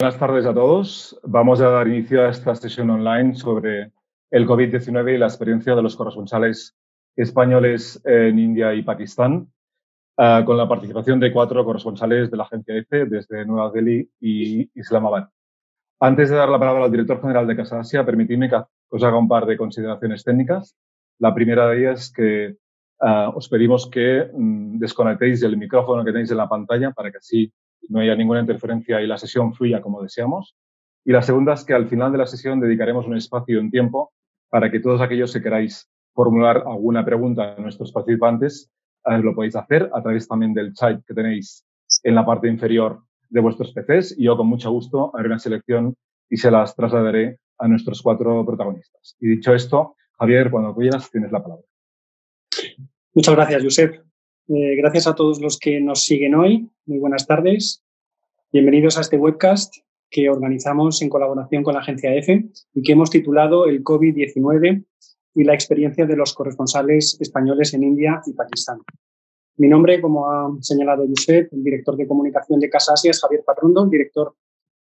Buenas tardes a todos. Vamos a dar inicio a esta sesión online sobre el COVID-19 y la experiencia de los corresponsales españoles en India y Pakistán, uh, con la participación de cuatro corresponsales de la agencia EFE desde Nueva Delhi y Islamabad. Antes de dar la palabra al director general de Casa Asia, permitidme que os haga un par de consideraciones técnicas. La primera de ellas es que uh, os pedimos que mm, desconectéis el micrófono que tenéis en la pantalla para que así no haya ninguna interferencia y la sesión fluya como deseamos. Y la segunda es que al final de la sesión dedicaremos un espacio y un tiempo para que todos aquellos que queráis formular alguna pregunta a nuestros participantes eh, lo podéis hacer a través también del chat que tenéis en la parte inferior de vuestros PCs y yo con mucho gusto haré una selección y se las trasladaré a nuestros cuatro protagonistas. Y dicho esto, Javier, cuando quieras, tienes la palabra. Muchas gracias, Josep. Eh, gracias a todos los que nos siguen hoy. Muy buenas tardes. Bienvenidos a este webcast que organizamos en colaboración con la agencia EFE y que hemos titulado El COVID-19 y la experiencia de los corresponsales españoles en India y Pakistán. Mi nombre, como ha señalado Josep, el director de comunicación de Casa es Javier Patrondo, director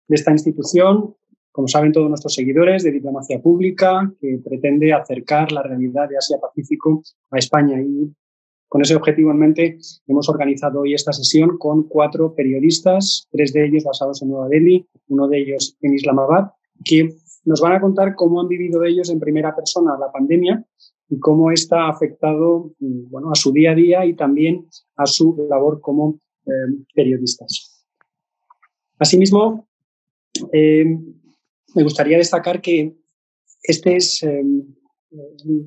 de esta institución, como saben todos nuestros seguidores, de diplomacia pública, que pretende acercar la realidad de Asia-Pacífico a España y con ese objetivo en mente, hemos organizado hoy esta sesión con cuatro periodistas, tres de ellos basados en Nueva Delhi, uno de ellos en Islamabad, que nos van a contar cómo han vivido ellos en primera persona la pandemia y cómo esta ha afectado bueno, a su día a día y también a su labor como eh, periodistas. Asimismo, eh, me gustaría destacar que este es eh,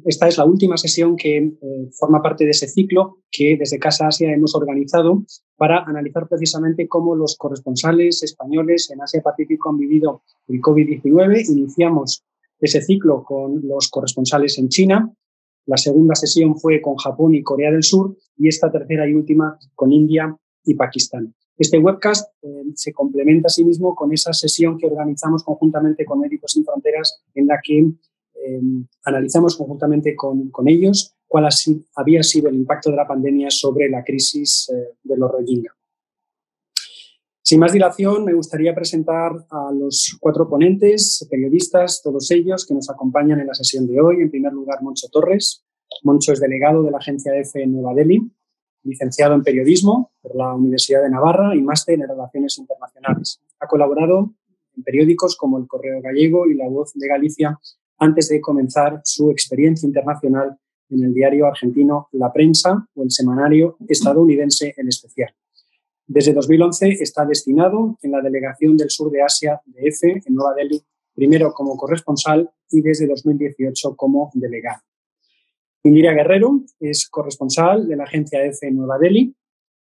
esta es la última sesión que eh, forma parte de ese ciclo que desde Casa Asia hemos organizado para analizar precisamente cómo los corresponsales españoles en Asia-Pacífico han vivido el COVID-19. Iniciamos ese ciclo con los corresponsales en China. La segunda sesión fue con Japón y Corea del Sur y esta tercera y última con India y Pakistán. Este webcast eh, se complementa a sí mismo con esa sesión que organizamos conjuntamente con Médicos Sin Fronteras en la que eh, analizamos conjuntamente con, con ellos cuál había sido el impacto de la pandemia sobre la crisis eh, de los Rohingya. Sin más dilación, me gustaría presentar a los cuatro ponentes, periodistas, todos ellos que nos acompañan en la sesión de hoy. En primer lugar, Moncho Torres. Moncho es delegado de la agencia EFE en Nueva Delhi, licenciado en periodismo por la Universidad de Navarra y máster en relaciones internacionales. Ha colaborado en periódicos como El Correo Gallego y La Voz de Galicia antes de comenzar su experiencia internacional en el diario argentino La Prensa o el semanario estadounidense El Especial. Desde 2011 está destinado en la Delegación del Sur de Asia de EFE en Nueva Delhi, primero como corresponsal y desde 2018 como delegado. Indira Guerrero es corresponsal de la agencia EFE en Nueva Delhi,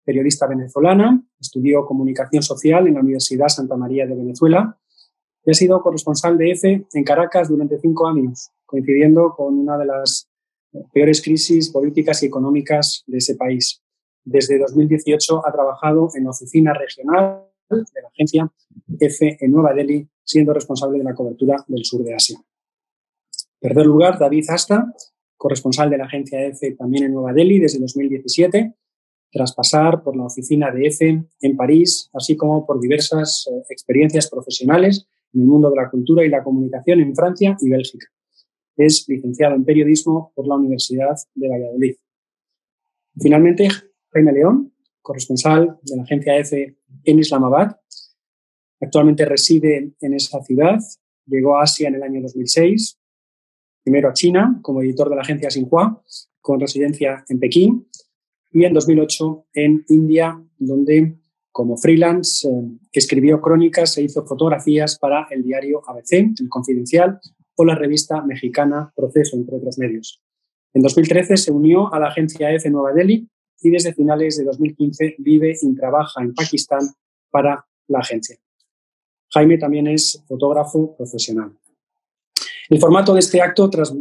periodista venezolana, estudió comunicación social en la Universidad Santa María de Venezuela y ha sido corresponsal de EFE en Caracas durante cinco años, coincidiendo con una de las peores crisis políticas y económicas de ese país. Desde 2018 ha trabajado en la oficina regional de la agencia EFE en Nueva Delhi, siendo responsable de la cobertura del sur de Asia. En tercer lugar, David Asta, corresponsal de la agencia EFE también en Nueva Delhi desde 2017, tras pasar por la oficina de EFE en París, así como por diversas eh, experiencias profesionales en el mundo de la cultura y la comunicación en Francia y Bélgica. Es licenciado en periodismo por la Universidad de Valladolid. Finalmente, Jaime León, corresponsal de la agencia EFE en Islamabad. Actualmente reside en esa ciudad. Llegó a Asia en el año 2006. Primero a China como editor de la agencia Xinhua, con residencia en Pekín. Y en 2008 en India, donde como freelance, eh, escribió crónicas e hizo fotografías para el diario ABC, El Confidencial, o la revista mexicana Proceso, entre otros medios. En 2013 se unió a la agencia EFE Nueva Delhi y desde finales de 2015 vive y trabaja en Pakistán para la agencia. Jaime también es fotógrafo profesional. El formato de este acto, tras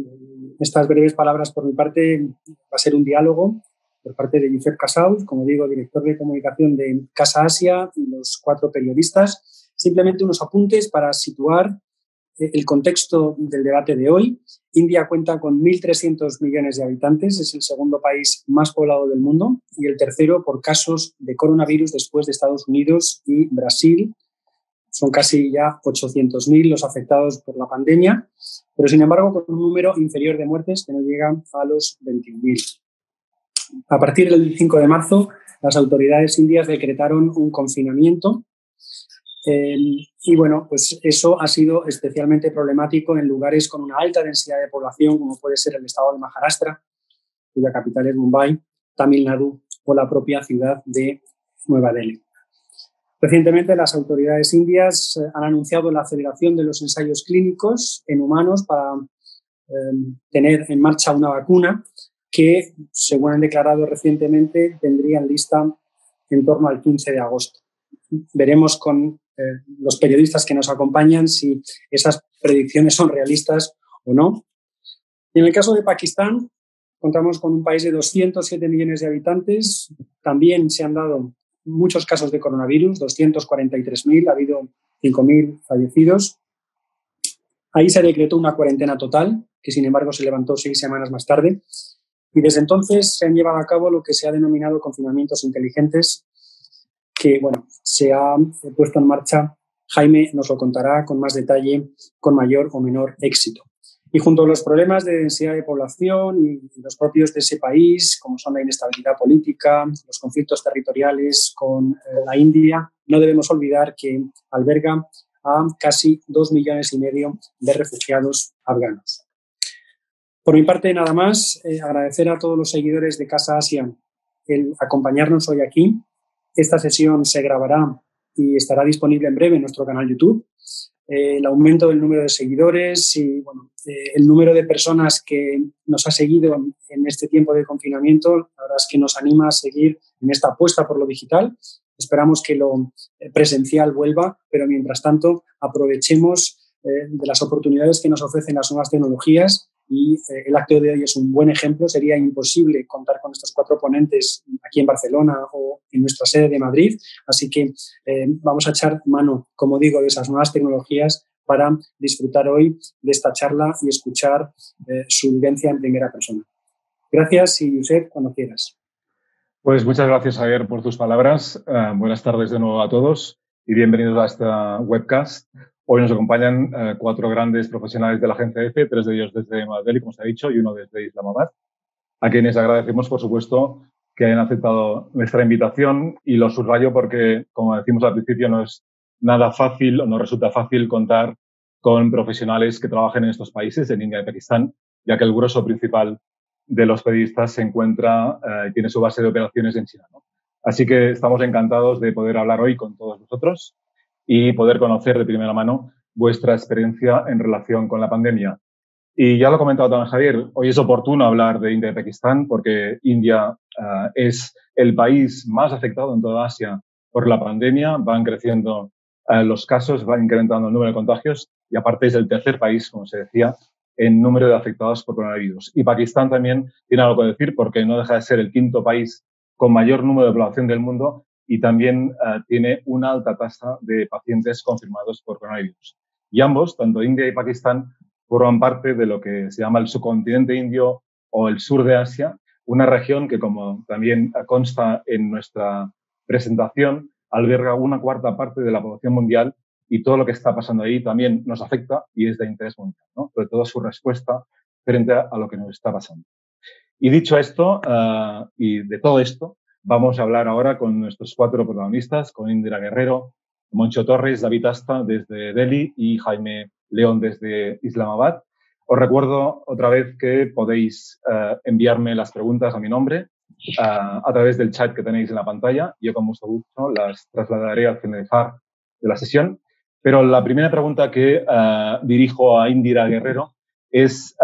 estas breves palabras por mi parte, va a ser un diálogo por parte de Josep Casaus, como digo, director de comunicación de Casa Asia y los cuatro periodistas. Simplemente unos apuntes para situar eh, el contexto del debate de hoy. India cuenta con 1.300 millones de habitantes, es el segundo país más poblado del mundo y el tercero por casos de coronavirus después de Estados Unidos y Brasil. Son casi ya 800.000 los afectados por la pandemia, pero sin embargo con un número inferior de muertes que no llegan a los 21.000. A partir del 5 de marzo, las autoridades indias decretaron un confinamiento eh, y bueno, pues eso ha sido especialmente problemático en lugares con una alta densidad de población, como puede ser el estado de Maharashtra, cuya capital es Mumbai, Tamil Nadu o la propia ciudad de Nueva Delhi. Recientemente las autoridades indias eh, han anunciado la aceleración de los ensayos clínicos en humanos para eh, tener en marcha una vacuna que, según han declarado recientemente, tendrían lista en torno al 15 de agosto. Veremos con eh, los periodistas que nos acompañan si esas predicciones son realistas o no. en el caso de Pakistán, contamos con un país de 207 millones de habitantes. También se han dado muchos casos de coronavirus, 243.000, ha habido 5.000 fallecidos. Ahí se decretó una cuarentena total, que sin embargo se levantó seis semanas más tarde. Y desde entonces se han llevado a cabo lo que se ha denominado confinamientos inteligentes, que bueno, se ha puesto en marcha. Jaime nos lo contará con más detalle, con mayor o menor éxito. Y junto a los problemas de densidad de población y los propios de ese país, como son la inestabilidad política, los conflictos territoriales con eh, la India, no debemos olvidar que alberga a casi dos millones y medio de refugiados afganos. Por mi parte, nada más, eh, agradecer a todos los seguidores de Casa Asia el acompañarnos hoy aquí. Esta sesión se grabará y estará disponible en breve en nuestro canal YouTube. Eh, el aumento del número de seguidores y bueno, eh, el número de personas que nos ha seguido en este tiempo de confinamiento, la verdad es que nos anima a seguir en esta apuesta por lo digital. Esperamos que lo presencial vuelva, pero mientras tanto aprovechemos de las oportunidades que nos ofrecen las nuevas tecnologías y eh, el acto de hoy es un buen ejemplo. Sería imposible contar con estos cuatro ponentes aquí en Barcelona o en nuestra sede de Madrid. Así que eh, vamos a echar mano, como digo, de esas nuevas tecnologías para disfrutar hoy de esta charla y escuchar eh, su vivencia en primera persona. Gracias y Josep, cuando quieras. Pues muchas gracias, Javier, por tus palabras. buenas tardes de nuevo a todos y bienvenidos a esta webcast Hoy nos acompañan eh, cuatro grandes profesionales de la agencia EFE, tres de ellos desde Madrid, como se ha dicho, y uno desde Islamabad, a quienes agradecemos, por supuesto, que hayan aceptado nuestra invitación y lo subrayo porque, como decimos al principio, no es nada fácil o no resulta fácil contar con profesionales que trabajen en estos países, en India y Pakistán, ya que el grueso principal de los periodistas se encuentra eh, tiene su base de operaciones en China. Así que estamos encantados de poder hablar hoy con todos vosotros y poder conocer de primera mano vuestra experiencia en relación con la pandemia. Y ya lo ha comentado también Javier, hoy es oportuno hablar de India y Pakistán porque India eh, es el país más afectado en toda Asia por la pandemia. Van creciendo eh, los casos, va incrementando el número de contagios y aparte es el tercer país, como se decía, en número de afectados por coronavirus. Y Pakistán también tiene algo que decir porque no deja de ser el quinto país con mayor número de población del mundo y también eh, tiene una alta tasa de pacientes confirmados por coronavirus. Y ambos, tanto India y Pakistán, forman parte de lo que se llama el subcontinente indio o el sur de Asia, una región que, como también consta en nuestra presentación, alberga una cuarta parte de la población mundial y todo lo que está pasando ahí también nos afecta y es de interés mundial, ¿no? sobre todo su respuesta frente a, lo que nos está pasando. Y dicho esto, uh, y de todo esto, Vamos a hablar ahora con nuestros cuatro protagonistas, con Indira Guerrero, Moncho Torres, David Asta desde Delhi y Jaime León desde Islamabad. Os recuerdo otra vez que podéis uh, enviarme las preguntas a mi nombre uh, a través del chat que tenéis en la pantalla. Yo con mucho gusto las trasladaré al finalizar de la sesión. Pero la primera pregunta que uh, dirijo a Indira Guerrero es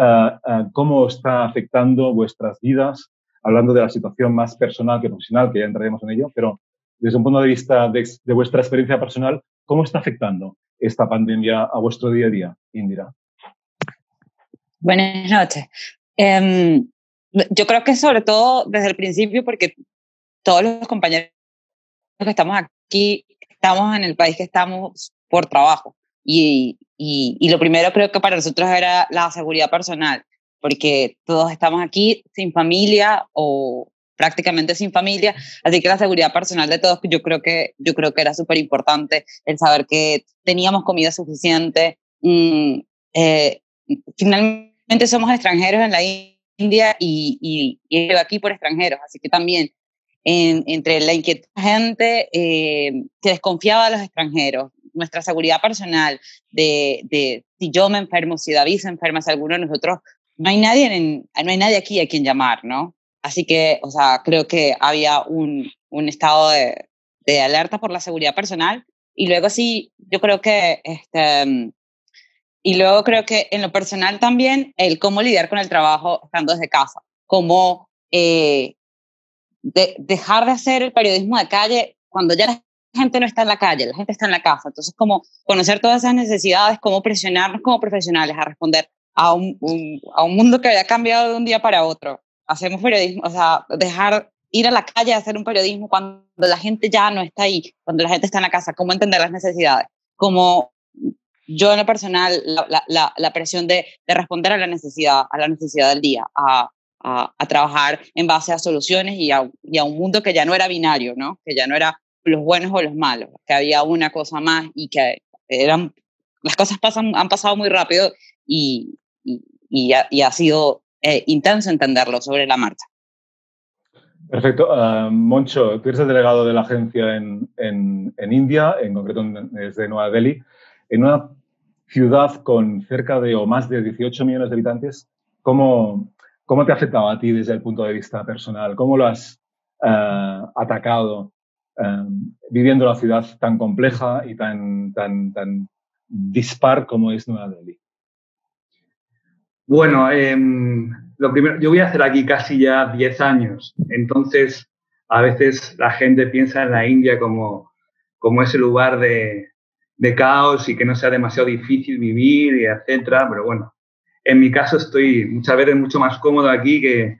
cómo está afectando vuestras vidas hablando de la situación más personal que profesional, que ya entraremos en ello, pero desde un punto de vista de, vuestra experiencia personal, ¿cómo está afectando esta pandemia a vuestro día a día, Indira? Buenas noches. Em, yo creo que sobre todo desde el principio, porque todos los compañeros que estamos aquí, estamos en el país que estamos por trabajo. Y, y, y, lo primero creo que para nosotros era la seguridad personal porque todos estamos aquí sin familia o prácticamente sin familia, así que la seguridad personal de todos, yo creo que, yo creo que era súper importante el saber que teníamos comida suficiente. Mm, eh, finalmente somos extranjeros en la India y, y, aquí por extranjeros, así que también entre la inquietud de gente eh, que desconfiaba de los extranjeros, nuestra seguridad personal, de, de, si yo me enfermo, si David se enferma, si alguno de nosotros, no hay nadie, no hay nadie aquí a quien llamar, ¿no? Así que, o sea, creo que había un, un estado de, de, alerta por la seguridad personal. Y luego sí, yo creo que, este, y luego creo que en lo personal también, el cómo lidiar con el trabajo estando desde casa, cómo eh, de, dejar de hacer el periodismo de calle cuando ya la gente no está en la calle, la gente está en la casa. Entonces, como conocer todas esas necesidades, cómo presionarnos como profesionales a responder a un, a un mundo que había cambiado de un día para otro hacemos periodismo, o sea, dejar ir a la calle a hacer un periodismo cuando la gente ya no está ahí, cuando la gente está en la casa, cómo entender las necesidades, como yo en lo personal, la, la, la presión de, de, responder a la necesidad, a la necesidad del día, a, a, a trabajar en base a soluciones y a, y a, un mundo que ya no era binario, ¿no? Que ya no era los buenos o los malos, que había una cosa más y que eran, las cosas pasan, han pasado muy rápido y, y, ha, sido eh, intenso entenderlo sobre la marcha. Perfecto. Uh, Moncho, tú eres el delegado de la agencia en, India, en concreto desde Nueva Delhi, en una ciudad con cerca de o más de 18 millones de habitantes. ¿Cómo, cómo te ha afectado a ti desde el punto de vista personal? ¿Cómo lo has uh, atacado uh, viviendo la ciudad tan compleja y tan, tan, tan dispar como es Nueva Delhi? Bueno, eh, lo primero, yo voy a hacer aquí casi ya 10 años, entonces a veces la gente piensa en la India como, como ese lugar de, de caos y que no sea demasiado difícil vivir y etcétera, pero bueno, en mi caso estoy muchas veces mucho más cómodo aquí que,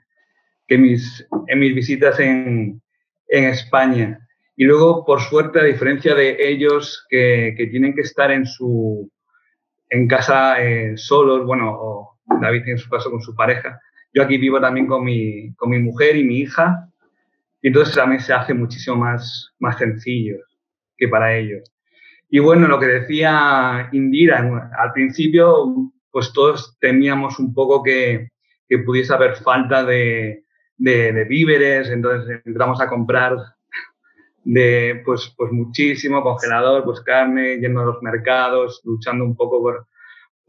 que mis, en mis visitas en, en España. Y luego, por suerte, a diferencia de ellos que, que tienen que estar en su en casa eh, solos, bueno, o David en su caso con su pareja. Yo aquí vivo también con mi, con mi mujer y mi hija, y entonces también se hace muchísimo más, más sencillo que para ellos. Y bueno, lo que decía Indira, al principio, pues todos temíamos un poco que, que pudiese haber falta de, de, de, víveres, entonces entramos a comprar de pues, pues muchísimo congelador, pues carne, yendo a los mercados, luchando un poco por,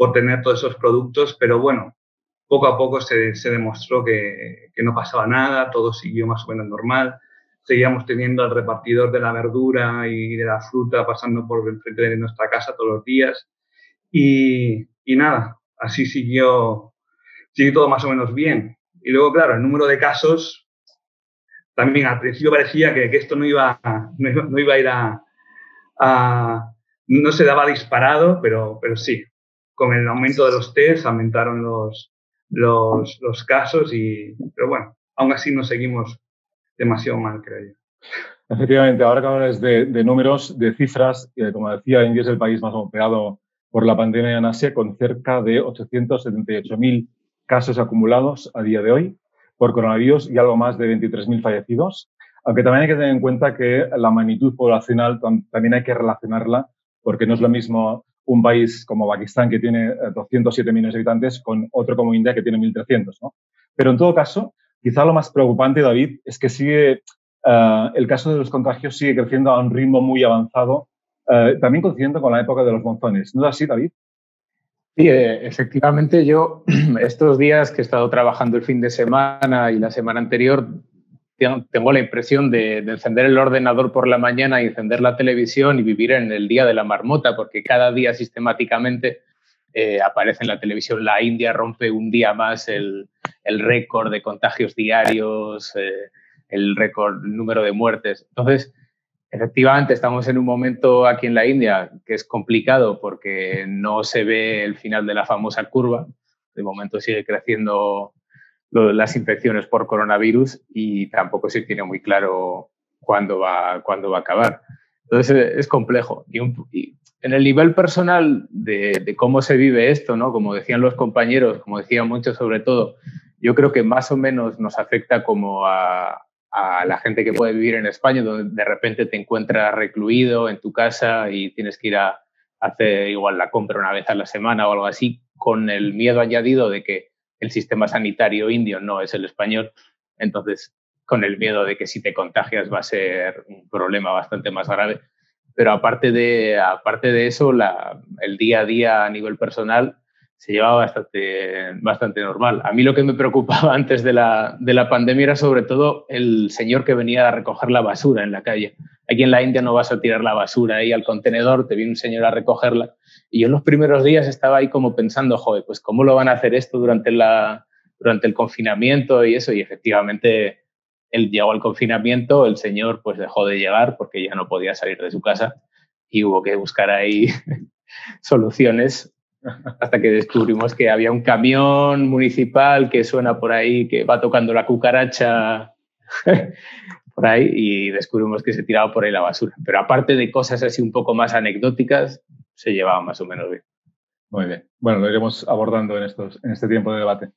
por tener todos esos productos, pero bueno, poco a poco se, se demostró que, que, no pasaba nada, todo siguió más o menos normal. Seguíamos teniendo al repartidor de la verdura y de la fruta pasando por el frente de nuestra casa todos los días. Y, y nada, así siguió, siguió todo más o menos bien. Y luego, claro, el número de casos, también al principio parecía que, que esto no iba, no iba, no iba a ir a, a, no se daba disparado, pero, pero sí, con el aumento de los test aumentaron los, los, casos, y, pero bueno, aún así no seguimos demasiado mal, creo yo. Efectivamente, ahora que hablas de, de números, de cifras, como decía, India es el país más golpeado por la pandemia en Asia, con cerca de 878.000 casos acumulados a día de hoy por coronavirus y algo más de 23.000 fallecidos. Aunque también hay que tener en cuenta que la magnitud poblacional también hay que relacionarla, porque no es lo mismo un país como Pakistán, que tiene 207 eh, millones de habitantes, con otro como India, que tiene 1.300. ¿no? Pero en todo caso, quizá lo más preocupante, David, es que sigue, uh, el caso de los contagios sigue creciendo a un ritmo muy avanzado, uh, también coincidiendo con la época de los monzones. ¿No es así, David? Sí, eh, efectivamente, yo estos días que he estado trabajando el fin de semana y la semana anterior, tengo la impresión de, de, encender el ordenador por la mañana y encender la televisión y vivir en el día de la marmota, porque cada día sistemáticamente eh, aparece en la televisión la India rompe un día más el, el récord de contagios diarios, eh, el récord número de muertes. Entonces, efectivamente, estamos en un momento aquí en la India que es complicado porque no se ve el final de la famosa curva. De momento sigue creciendo las infecciones por coronavirus y tampoco se tiene muy claro cuándo va, cuándo va a acabar. Entonces es complejo. Y en el nivel personal de, de, cómo se vive esto, ¿no? como decían los compañeros, como decían muchos sobre todo, yo creo que más o menos nos afecta como a, a la gente que puede vivir en España, donde de repente te encuentras recluido en tu casa y tienes que ir a hacer igual la compra una vez a la semana o algo así, con el miedo añadido de que el sistema sanitario indio no es el español, entonces con el miedo de que si te contagias va a ser un problema bastante más grave. Pero aparte de, aparte de eso, el día a día a nivel personal se llevaba bastante, bastante normal. A mí lo que me preocupaba antes de la, de la pandemia era sobre todo el señor que venía a recoger la basura en la calle. Aquí en la India no vas a tirar la basura ahí al contenedor, te viene un señor a recogerla. Y yo en los primeros días estaba ahí como pensando, joder, pues cómo lo van a hacer esto durante, la, durante el confinamiento y eso. Y efectivamente, él llegó al confinamiento, el señor pues dejó de llegar porque ya no podía salir de su casa y hubo que buscar ahí soluciones hasta que descubrimos que había un camión municipal que suena por ahí, que va tocando la cucaracha por ahí y descubrimos que se tiraba por ahí la basura. Pero aparte de cosas así un poco más anecdóticas, se llevaba más o menos bien. Muy bien. Bueno, lo iremos abordando en, estos, en este tiempo de debate.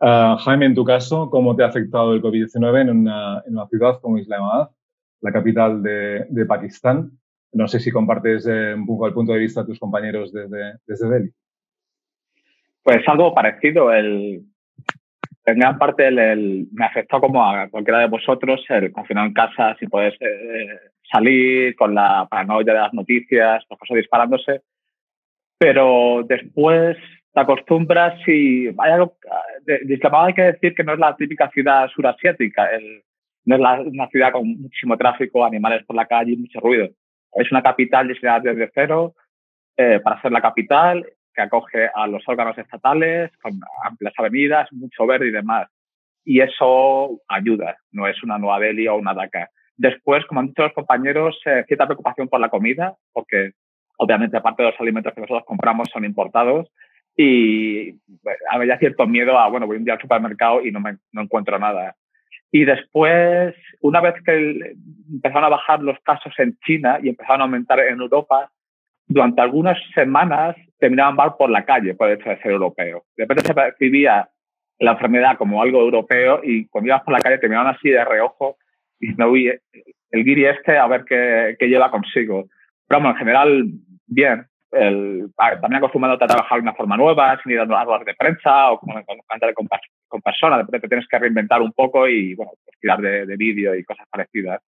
Ah, Jaime, en tu caso, ¿cómo te ha afectado el COVID-19 en una, en una, ciudad como Islamabad, la capital de, de Pakistán? No sé si compartes eh, un poco el punto de vista de tus compañeros desde, desde Delhi. Pues algo parecido. El, en gran parte el, me afectó como a cualquiera de vosotros el confinado en casa sin poder eh, salir, con la paranoia de las noticias, las cosas disparándose. Pero después te acostumbras y hay algo de, de hay que decir que no es la típica ciudad surasiática, el, no es la, una ciudad con muchísimo tráfico, animales por la calle y mucho ruido. Es una capital diseñada desde cero eh, para ser la capital que acoge a los órganos estatales con amplias avenidas, mucho verde y demás. Y eso ayuda, no es una Nueva Delhi o una Dhaka. Después, como han dicho los compañeros, eh, cierta preocupación por la comida, porque obviamente aparte de los alimentos que nosotros compramos son importados y había cierto miedo a, bueno, voy un día al supermercado y no, me, no encuentro nada. Y después, una vez que empezaron a bajar los casos en China y empezaron a aumentar en Europa, durante algunas semanas terminaban mal por la calle por el hecho de ser europeo. De repente se percibía la enfermedad como algo europeo y cuando ibas por la calle terminaban así de reojo diciendo, uy, el guiri este a ver qué, qué lleva consigo. Pero bueno, en general, bien el, también acostumbrado a trabajar de una forma nueva, sin ir a las de prensa o con, con, con, con personas, de repente tienes que reinventar un poco y bueno, pues tirar de, de vídeo y cosas parecidas.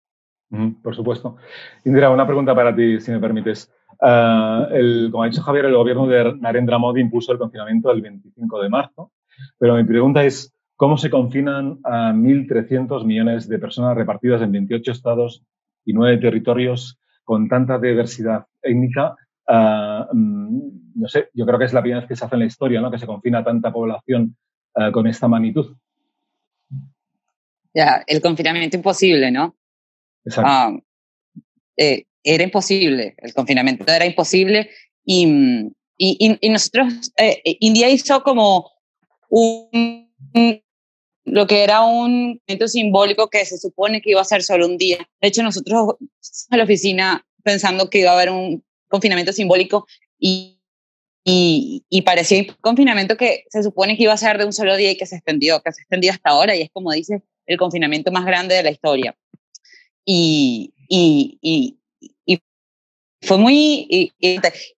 Mm, por supuesto. Indira, una pregunta para ti, si me permites. El, como ha dicho Javier, el gobierno de Narendra Modi impuso el confinamiento el 25 de marzo, pero mi pregunta es, ¿cómo se confinan a 1.300 millones de personas repartidas en 28 estados y 9 territorios con tanta diversidad étnica Uh, no sé, yo creo que es la primera vez que se hace en la historia, ¿no? Que se confina tanta población uh, con esta magnitud. Ya, el confinamiento imposible, ¿no? Exacto. Uh, eh, era imposible, el confinamiento era imposible y, y, y nosotros, eh, India hizo como un, lo que era un evento simbólico que se supone que iba a ser solo un día. De hecho, nosotros en la oficina pensando que iba a haber un confinamiento simbólico y, y, y, parecía un confinamiento que se supone que iba a ser de un solo día y que se extendió, que se extendió hasta ahora y es como dice, el confinamiento más grande de la historia. Y, y, y, y fue muy...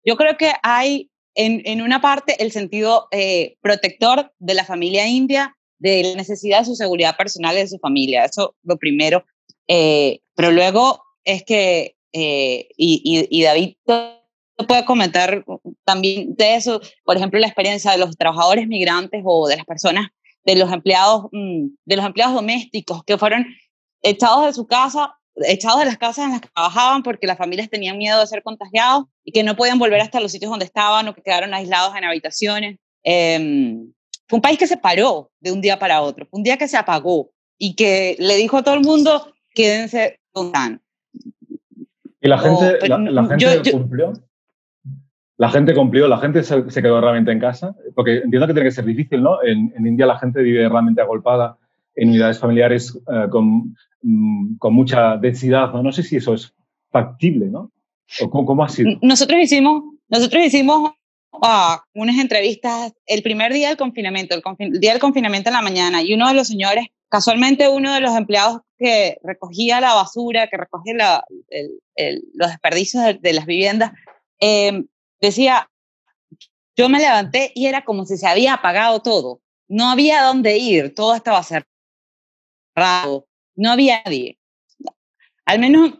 yo creo que hay en, en una parte el sentido eh, protector de la familia india, de la necesidad de su seguridad personal y de su familia, eso lo primero. Eh, pero luego es que eh, y, David puede comentar también de eso, por ejemplo, la experiencia de los trabajadores migrantes o de las personas, de los empleados, mm, de los empleados domésticos que fueron echados de su casa, echados de las casas en las que trabajaban porque las familias tenían miedo de ser contagiados y que no podían volver hasta los sitios donde estaban o que quedaron aislados en habitaciones. Eh, fue un país que se paró de un día para otro, fue un día que se apagó y que le dijo a todo el mundo, quédense con y la gente, la, gente cumplió. La gente cumplió, la gente se, quedó realmente en casa, porque entiendo que tiene que ser difícil, ¿no? En, en India la gente vive realmente agolpada en unidades familiares uh, con, um, con, mucha densidad, ¿no? No sé si eso es factible, ¿no? ¿O cómo, cómo ha sido? Nosotros hicimos, nosotros hicimos uh, unas entrevistas el primer día del confinamiento, el, el día del confinamiento en la mañana, y uno de los señores, casualmente uno de los empleados que recogía la basura, que recogía los desperdicios de, las viviendas, em, decía, yo me levanté y era como si se había apagado todo. No había dónde ir, todo estaba cerrado, no había nadie. Al menos,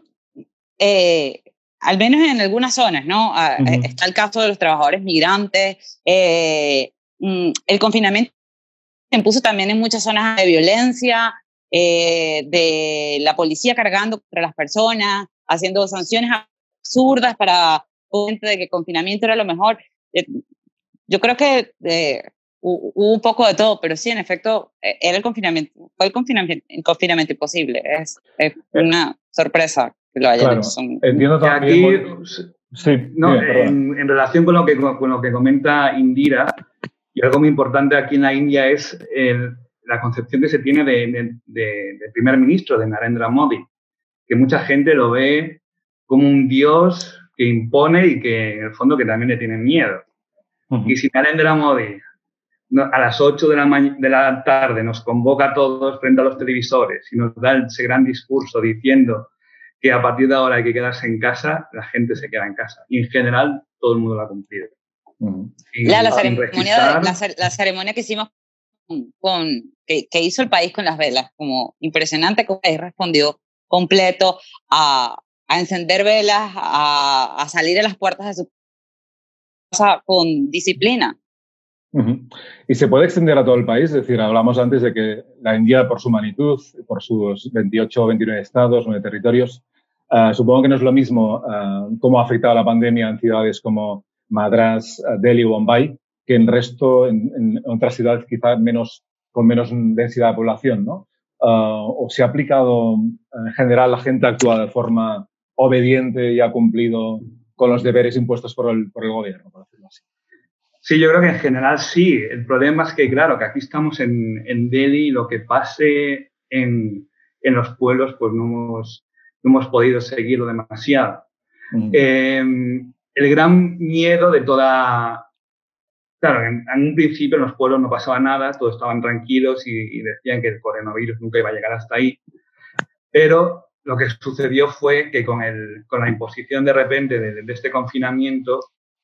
eh, al menos en algunas zonas, ¿no? Eh, está el caso de los trabajadores migrantes. Eh, mm, el confinamiento se impuso también en muchas zonas de violencia, de la policía cargando contra las personas, haciendo sanciones absurdas para de que el confinamiento era lo mejor. Yo creo que hubo un poco de todo, pero sí, en efecto, e, era el confinamiento, fue el confinamiento, el confinamiento imposible. Es, es una sorpresa que lo haya hecho. Entiendo también. Aquí, sí, no, en, relación con lo, que, con lo que comenta Indira, y algo muy importante aquí en la India es la concepción que se tiene de, de, de, primer ministro, de Narendra Modi, que mucha gente lo ve como un dios que impone y que en el fondo que también le tiene miedo. Y si Narendra Modi a las 8 de la, de la tarde nos convoca a todos frente a los televisores y nos da ese gran discurso diciendo que a partir de ahora hay que quedarse en casa, la gente se queda en casa. Y en general todo el mundo lo ha cumplido. la, ceremonia, la, ceremonia, que hicimos con, que, hizo el país con las velas, como impresionante como el respondió completo a, a encender velas, a, a, salir a las puertas de su casa con disciplina. Y se puede extender a todo el país, es decir, hablamos antes de que la India, por su magnitud, por sus 28 o 29 estados, 9 territorios, uh, supongo que no es lo mismo uh, cómo ha afectado la pandemia en ciudades como Madras, uh, Delhi o Bombay, que en resto, en, otras ciudades quizás menos, con menos densidad de población, ¿no? o se ha aplicado, en general, la gente actúa de forma obediente y ha cumplido con los deberes impuestos por el, por el gobierno. Sí, yo creo que en general sí. El problema es que, claro, que aquí estamos en, en Delhi y lo que pase en, en los pueblos, pues no hemos, no hemos podido seguirlo demasiado. Em, el gran miedo de toda... Claro, en, un principio en los pueblos no pasaba nada, todos estaban tranquilos y, decían que el coronavirus nunca iba a llegar hasta ahí. Pero lo que sucedió fue que con, el, con la imposición de repente de, de este confinamiento,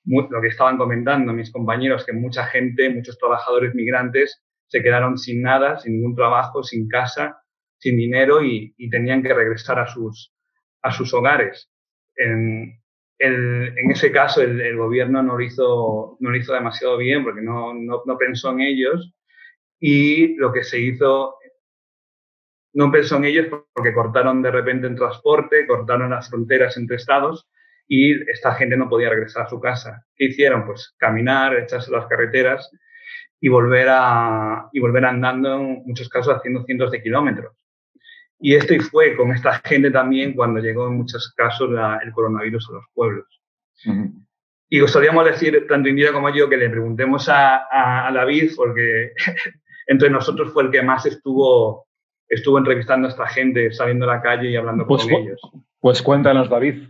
lo que estaban comentando mis compañeros, que mucha gente, muchos trabajadores migrantes se quedaron sin nada, sin ningún trabajo, sin casa, sin dinero y, tenían que regresar a sus, a sus hogares. En, en ese caso, el, gobierno no lo, hizo, no lo hizo demasiado bien porque no, no, no pensó en ellos y lo que se hizo no pensó en ellos porque cortaron de repente el transporte, cortaron las fronteras entre estados y esta gente no podía regresar a su casa. ¿Qué hicieron? Pues caminar, echarse las carreteras y volver, a, y volver andando, en muchos casos haciendo cientos de kilómetros. Y esto y fue con esta gente también cuando llegó en muchos casos el coronavirus a los pueblos. Y os solíamos decir, tanto Indira como yo, que le preguntemos a, a, David, porque entre nosotros fue el que más estuvo, estuvo entrevistando a esta gente, saliendo a la calle y hablando pues con ellos. Pues cuéntanos, David.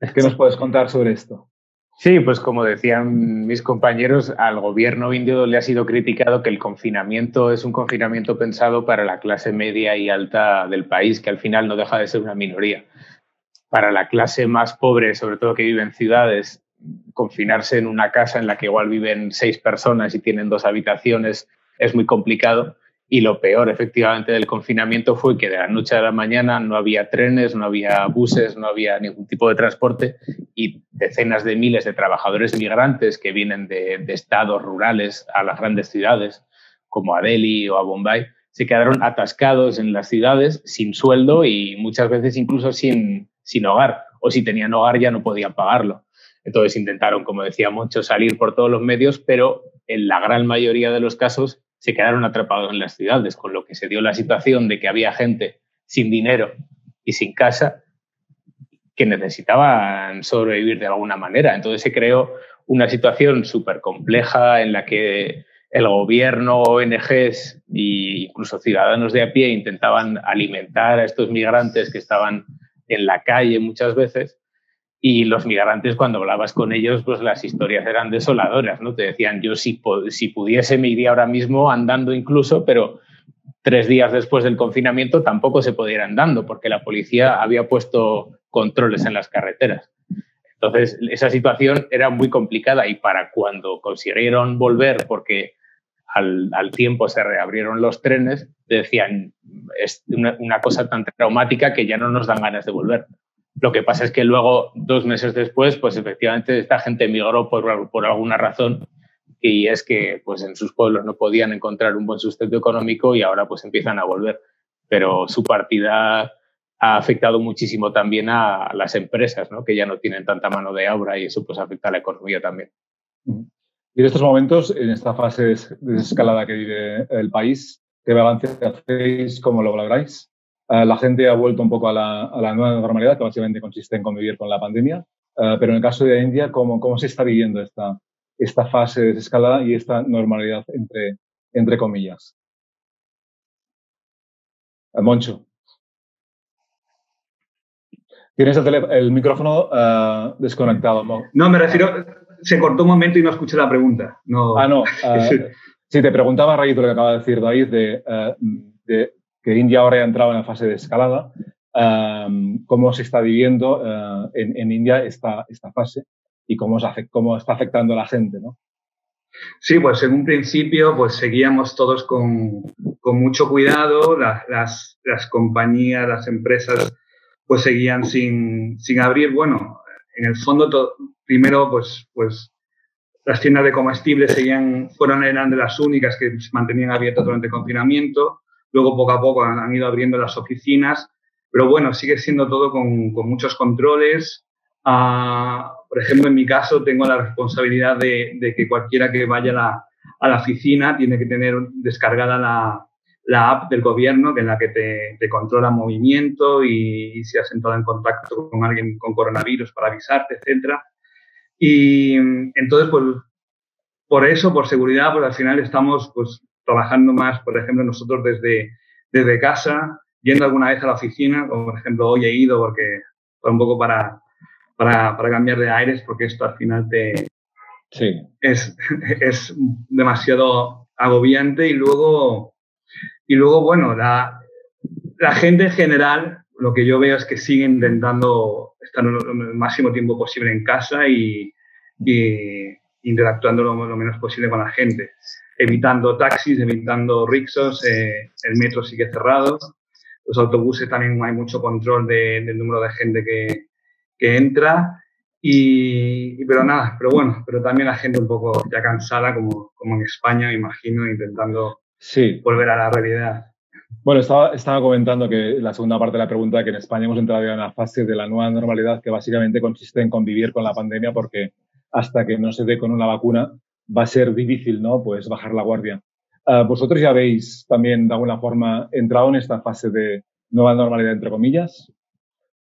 ¿Qué nos puedes contar sobre esto? Sí, pues como decían mis compañeros, al gobierno indio le ha sido criticado que el confinamiento es un confinamiento pensado para la clase media y alta del país, que al final no deja de ser una minoría. Para la clase más pobre, sobre todo que vive en ciudades, confinarse en una casa en la que igual viven seis personas y tienen dos habitaciones es muy complicado. Y lo peor, efectivamente, del confinamiento fue que de la noche a la mañana no había trenes, no había buses, no había ningún tipo de transporte y decenas de miles de trabajadores migrantes que vienen de, estados rurales a las grandes ciudades, como a Delhi o a Bombay, se quedaron atascados en las ciudades sin sueldo y muchas veces incluso sin, sin hogar. O si tenían hogar ya no podían pagarlo. Entonces intentaron, como decía mucho, salir por todos los medios, pero en la gran mayoría de los casos se quedaron atrapados en las ciudades, con lo que se dio la situación de que había gente sin dinero y sin casa que necesitaban sobrevivir de alguna manera. Entonces se creó una situación súper compleja en la que el gobierno, ONGs e incluso ciudadanos de a pie intentaban alimentar a estos migrantes que estaban en la calle muchas veces y los migrantes, cuando hablabas con ellos, pues las historias eran desoladoras, ¿no? Te decían, yo si, si pudiese me iría ahora mismo andando incluso, pero tres días después del confinamiento tampoco se pudieran dando, porque la policía había puesto controles en las carreteras. Entonces, esa situación era muy complicada y para cuando consiguieron volver, porque al, tiempo se reabrieron los trenes, decían, es una, cosa tan traumática que ya no nos dan ganas de volver. Lo que pasa es que luego, dos meses después, pues efectivamente esta gente emigró por, por alguna razón y es que pues en sus pueblos no podían encontrar un buen sustento económico y ahora pues empiezan a volver. Pero su partida ha afectado muchísimo también a las empresas, ¿no? que ya no tienen tanta mano de obra y eso pues afecta a la economía también. Y en estos momentos, en esta fase de desescalada que vive el país, ¿qué balance hacéis? ¿Cómo lo valoráis? Eh, la gente ha vuelto un poco a la, nueva normalidad, que básicamente consiste en convivir con la pandemia. Eh, pero en el caso de India, ¿cómo, ¿cómo se está viviendo esta, esta fase de desescalada y esta normalidad entre, entre comillas? Eh, Moncho. Tienes el, micrófono uh, desconectado. ¿no? no, me refiero, se cortó un momento y no escuché la pregunta. No. Ah, no. Uh, sí, te preguntaba a raíz de lo que acaba de decir David, de, uh, de, que India ahora ha entrado en la fase de escalada. ¿Cómo se está viviendo en, en, India esta, esta fase y cómo, cómo está afectando a la gente, ¿no? Sí, pues en un principio pues seguíamos todos con, con mucho cuidado, las, las, las, compañías, las empresas pues seguían sin, sin abrir. Bueno, en el fondo, primero, pues, pues las tiendas de comestibles seguían, fueron, eran de las únicas que se mantenían abiertas durante el confinamiento. Luego, poco a poco, han, ido abriendo las oficinas. Pero bueno, sigue siendo todo con, con muchos controles. Ah, por ejemplo, en mi caso, tengo la responsabilidad de, de que cualquiera que vaya la, a la oficina tiene que tener descargada la, la app del gobierno, que es la que te, te controla movimiento y, si has entrado en contacto con alguien con coronavirus para avisarte, etcétera. Y entonces, pues, por eso, por seguridad, pues al final estamos pues trabajando más, por ejemplo, nosotros desde, desde casa, yendo alguna vez a la oficina, como por ejemplo hoy he ido porque fue un poco para, para, para cambiar de aires, porque esto al final te, sí. es, es demasiado agobiante y luego y luego, bueno, la, la gente en general, lo que yo veo es que sigue intentando estar el máximo tiempo posible en casa y, y interactuando lo, menos posible con la gente, evitando taxis, evitando rixos, eh, el metro sigue cerrado, los autobuses también hay mucho control de, del número de gente que, que entra. Y, pero nada, pero bueno, pero también la gente un poco ya cansada, como, como en España, imagino, intentando sí. volver a la realidad. Bueno, estaba, estaba comentando que la segunda parte de la pregunta, que en España hemos entrado ya en la fase de la nueva normalidad, que básicamente consiste en convivir con la pandemia, porque hasta que no se dé con una vacuna va a ser difícil, ¿no? Pues bajar la guardia. Uh, vosotros ya habéis también, de alguna forma, entrado en esta fase de nueva normalidad, entre comillas,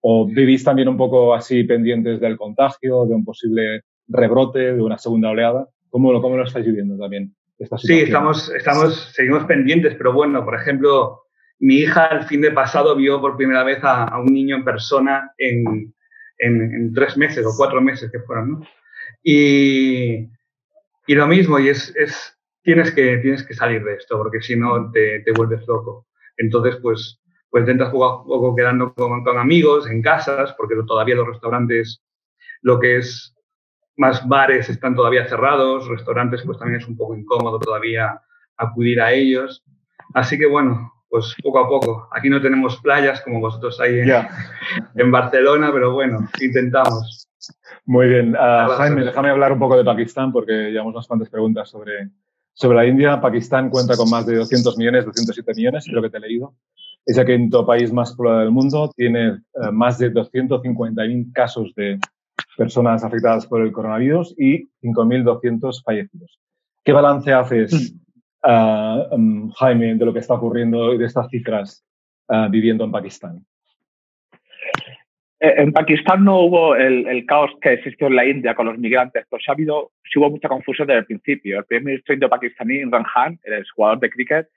o vivís también un poco así pendientes del contagio, de un posible rebrote, de una segunda oleada. ¿Cómo lo, cómo lo estáis viviendo también? Sí, estamos, estamos, seguimos pendientes, pero bueno, por ejemplo, mi hija el fin de pasado vio por primera vez a, un niño en persona en, en, tres meses o cuatro meses que fueron, ¿no? Y, y lo mismo, y es, es, tienes, que, tienes que salir de esto, porque si no te, te vuelves loco. Entonces, pues, pues intentas jugar un poco quedando con, con amigos, en casas, porque todavía los restaurantes, lo que es más bares están todavía cerrados, restaurantes pues también es un poco incómodo todavía acudir a ellos. Así que bueno, pues poco a poco. Aquí no tenemos playas como vosotros hay en, en Barcelona, pero bueno, intentamos. Muy bien. Uh, Jaime, déjame hablar un poco de Pakistán porque llevamos unas cuantas preguntas sobre, sobre la India. Pakistán cuenta con más de 200 millones, 207 millones, creo que te he leído. Es el quinto país más poblado del mundo. Tiene uh, más de 250.000 casos de personas afectadas por el coronavirus y 5.200 fallecidos. ¿Qué balance haces, uh, um, Jaime, de lo que está ocurriendo y de estas cifras uh, viviendo en Pakistán? Eh, en Pakistán no hubo el, caos que existió en la India con los migrantes, pero sí, ha habido, sí hubo mucha confusión desde el principio. El primer ministro indio pakistaní, Imran Khan, el jugador de cricket,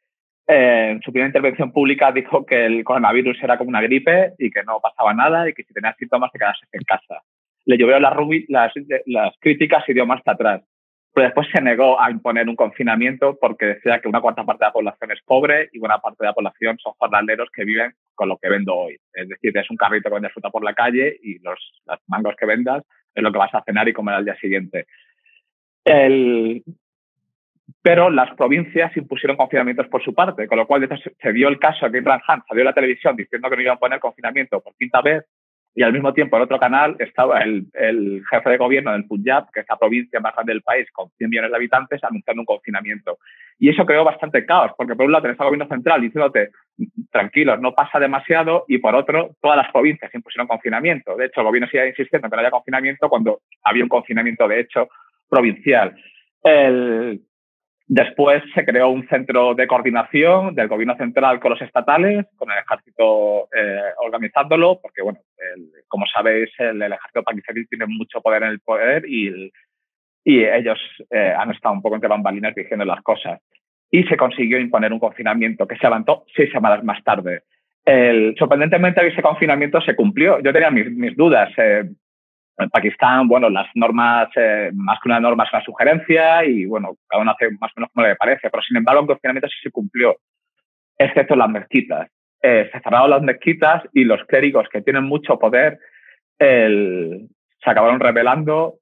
eh, en su primera intervención pública dijo que el coronavirus era como una gripe y que no pasaba nada y que si tenía síntomas te quedases en casa le llovió las, las, las críticas y dio más atrás. Pero después se negó a imponer un confinamiento porque decía que una cuarta parte de la población es pobre y buena parte de la población son jornaleros que viven con lo que vendo hoy. Es decir, es un carrito que vendes fruta por la calle y los, mangos que vendas es lo que vas a cenar y comer al día siguiente. El, pero las provincias impusieron confinamientos por su parte, con lo cual se dio el caso que Imran Khan salió a la televisión diciendo que no iban a poner confinamiento por quinta vez y al mismo tiempo en otro canal estaba el, jefe de gobierno del Punjab, que es la provincia más grande del país, con 100 millones de habitantes, anunciando un confinamiento. Y eso creó bastante caos, porque por un lado tenés al gobierno central diciéndote, tranquilos, no pasa demasiado, y por otro, todas las provincias impusieron confinamiento. De hecho, el gobierno sigue insistiendo en que no haya confinamiento cuando había un confinamiento, de hecho, provincial. El, Después se creó un centro de coordinación del gobierno central con los estatales, con el ejército eh, organizándolo, porque, bueno, como sabéis, el, ejército pakistaní tiene mucho poder en el poder y, y ellos eh, han estado un poco entre bambalinas diciendo las cosas. Y se consiguió imponer un confinamiento que se levantó seis semanas más tarde. El, sorprendentemente, ese confinamiento se cumplió. Yo tenía mis, mis dudas. Eh, en Pakistán, bueno, las normas, eh, más que una norma es una sugerencia y, bueno, cada uno hace más o menos como le parece, pero sin embargo el confinamiento sí se cumplió, excepto las mezquitas. Eh, se cerraron las mezquitas y los clérigos que tienen mucho poder el, se acabaron rebelando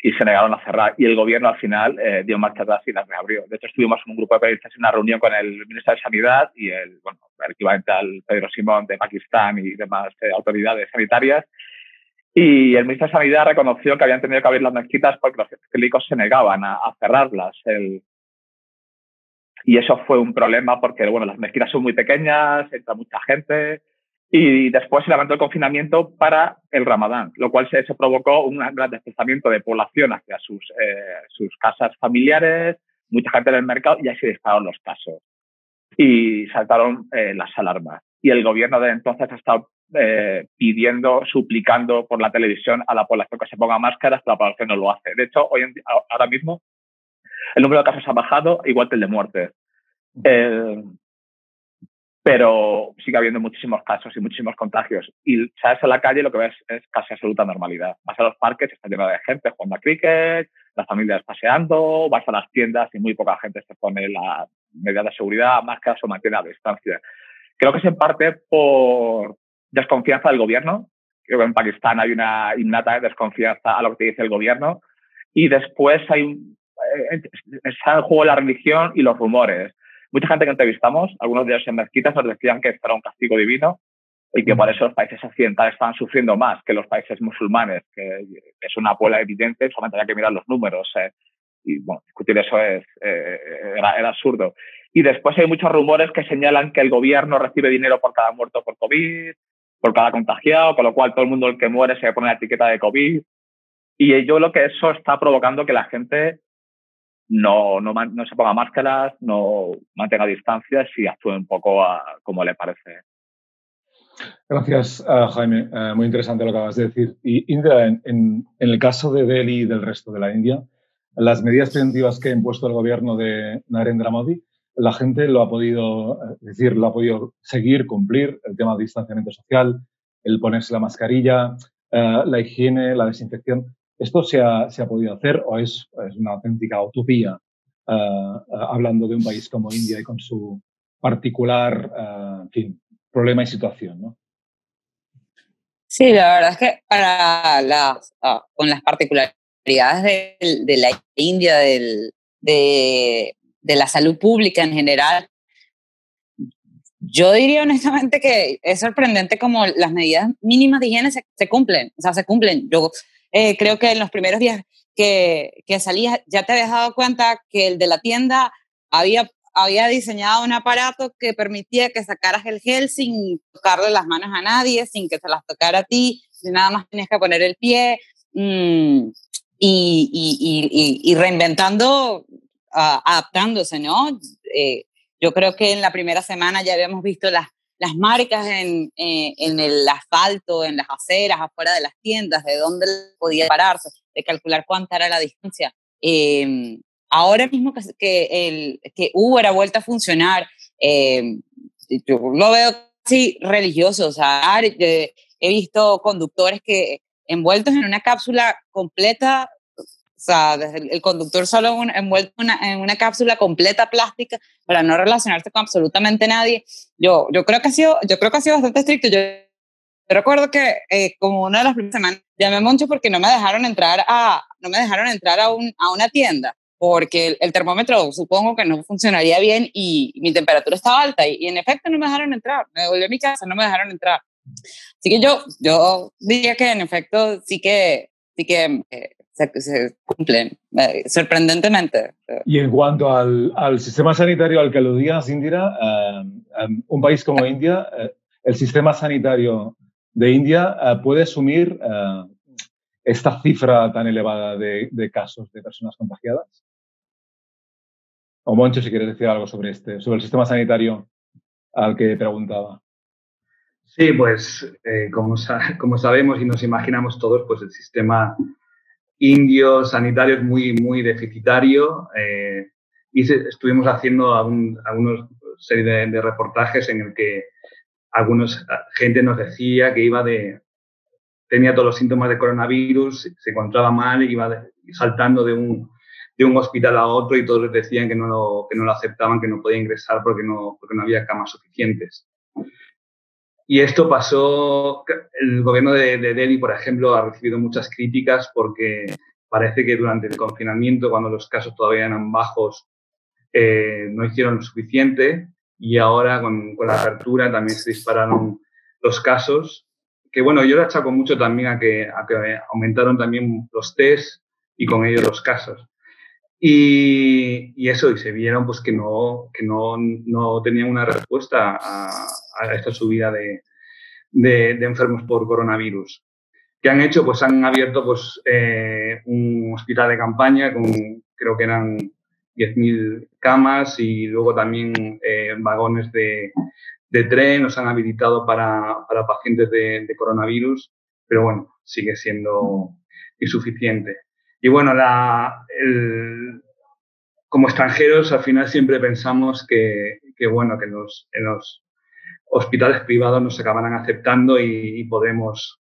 y se negaron a cerrar. Y el gobierno al final eh, dio marcha atrás y las reabrió. De hecho, estuvimos en un grupo de periodistas en una reunión con el ministro de Sanidad y el, bueno, el equivalente al Pedro Simón de Pakistán y demás autoridades sanitarias y el ministro de Sanidad reconoció que habían tenido que abrir las mezquitas porque los clínicos se negaban a, cerrarlas. Y eso fue un problema porque, bueno, las mezquitas son muy pequeñas, entra mucha gente. Y después se levantó el confinamiento para el Ramadán, lo cual se, provocó un gran desplazamiento de población hacia sus, eh, sus casas familiares, mucha gente en el mercado y ahí se dispararon los casos. Y saltaron eh, las alarmas. Y el gobierno de entonces ha estado eh, pidiendo, suplicando por la televisión a la población que se ponga máscaras, pero la población no lo hace. De hecho, hoy ahora mismo el número de casos ha bajado, igual que el de muertes. Eh, pero sigue habiendo muchísimos casos y muchísimos contagios. Y sales a la calle lo que ves es casi absoluta normalidad. Vas a los parques, está lleno de gente jugando a cricket, las familias paseando, vas a las tiendas y muy poca gente se pone la medida de seguridad, máscaras o mantiene la distancia. Creo que es en parte por, desconfianza del gobierno. Creo que en Pakistán hay una innata desconfianza a lo que te dice el gobierno. Y después hay eh, está en juego la religión y los rumores. Mucha gente que entrevistamos, algunos de ellos en mezquitas, nos decían que esto era un castigo divino y que por eso los países occidentales estaban sufriendo más que los países musulmanes, que es una apuela evidente, solamente hay que mirar los números. Eh, y bueno, discutir eso es, eh, era, era, absurdo. Y después hay muchos rumores que señalan que el gobierno recibe dinero por cada muerto por COVID, por cada contagiado, con lo cual todo el mundo el que muere se pone la etiqueta de COVID. Y yo lo que eso está provocando que la gente no, no, no se ponga máscaras, no mantenga distancias y actúe un poco como le parece. Gracias, eh, Jaime. Eh, muy interesante lo que acabas de decir. Y Indra, en, en, el caso de Delhi y del resto de la India, las medidas preventivas que ha impuesto el gobierno de Narendra Modi la gente lo ha podido, decir, lo ha podido seguir, cumplir, el tema de distanciamiento social, el ponerse la mascarilla, eh, la higiene, la desinfección. ¿Esto se ha, se ha podido hacer o es, es una auténtica utopía eh, eh, hablando de un país como India y con su particular, fin, problema y situación, ¿no? Sí, la verdad es que para las, ah, con las particularidades de, de la India, del, de de la salud pública en general. Yo diría honestamente que es sorprendente como las medidas mínimas de higiene se, cumplen, o sea, se cumplen. Yo eh, creo que en los primeros días que, que salías ya te habías dado cuenta que el de la tienda había, había diseñado un aparato que permitía que sacaras el gel sin tocarle las manos a nadie, sin que se las tocara a ti, nada más tenías que poner el pie. Mm, y, reinventando adaptándose, ¿no? Eh, yo creo que en la primera semana ya habíamos visto las, las marcas en, eh, en el asfalto, en las aceras, afuera de las tiendas, de dónde podía pararse, de calcular cuánta era la distancia. Em, ahora mismo que, que, el, que Uber ha vuelto a funcionar, em, yo lo veo casi religioso, o sea, he visto conductores que envueltos en una cápsula completa O sea, desde el, conductor solo envuelto en una cápsula completa plástica para no relacionarse con absolutamente nadie. Yo, yo, creo, que ha sido, yo creo que ha sido bastante estricto. Yo, recuerdo que eh, como una de las primeras semanas llamé mucho porque no me dejaron entrar a, no me dejaron entrar a, un, a una tienda porque el, termómetro supongo que no funcionaría bien y mi temperatura estaba alta y, en efecto no me dejaron entrar. Me devolví a mi casa, no me dejaron entrar. Así que yo, yo diría que en efecto sí que, sí que eh, se, cumplen, eh, sorprendentemente. Y en cuanto al, al, sistema sanitario al que aludías, Indira, eh, un país como India, el sistema sanitario de India puede asumir esta cifra tan elevada de, de, casos de personas contagiadas? O Moncho, si quieres decir algo sobre este, sobre el sistema sanitario al que preguntaba. Sí, pues eh, como, como, sabemos y nos imaginamos todos, pues el sistema indio sanitario muy, muy deficitario. Eh, y estuvimos haciendo algunos serie de, reportajes en el que algunos gente nos decía que iba de tenía todos los síntomas de coronavirus, se encontraba mal, iba saltando de un de un hospital a otro y todos decían que no lo, que no lo aceptaban, que no podía ingresar porque no, porque no había camas suficientes. Y esto pasó, el gobierno de, Delhi, por ejemplo, ha recibido muchas críticas porque parece que durante el confinamiento, cuando los casos todavía eran bajos, eh, no hicieron lo suficiente y ahora con, con, la apertura también se dispararon los casos. Que bueno, yo lo achaco mucho también a que, a que aumentaron también los test y con ellos los casos. Y, eso, y se vieron pues que no, que no, no tenían una respuesta a, esta subida de, de, enfermos por coronavirus. ¿Qué han hecho? Pues han abierto pues, eh, un hospital de campaña con, creo que eran 10.000 camas y luego también eh, vagones de, de, tren, los han habilitado para, para pacientes de, de coronavirus, pero bueno, sigue siendo insuficiente. Y bueno, la, el, como extranjeros al final siempre pensamos que, que bueno, que los, en los hospitales privados nos acabarán aceptando y, podemos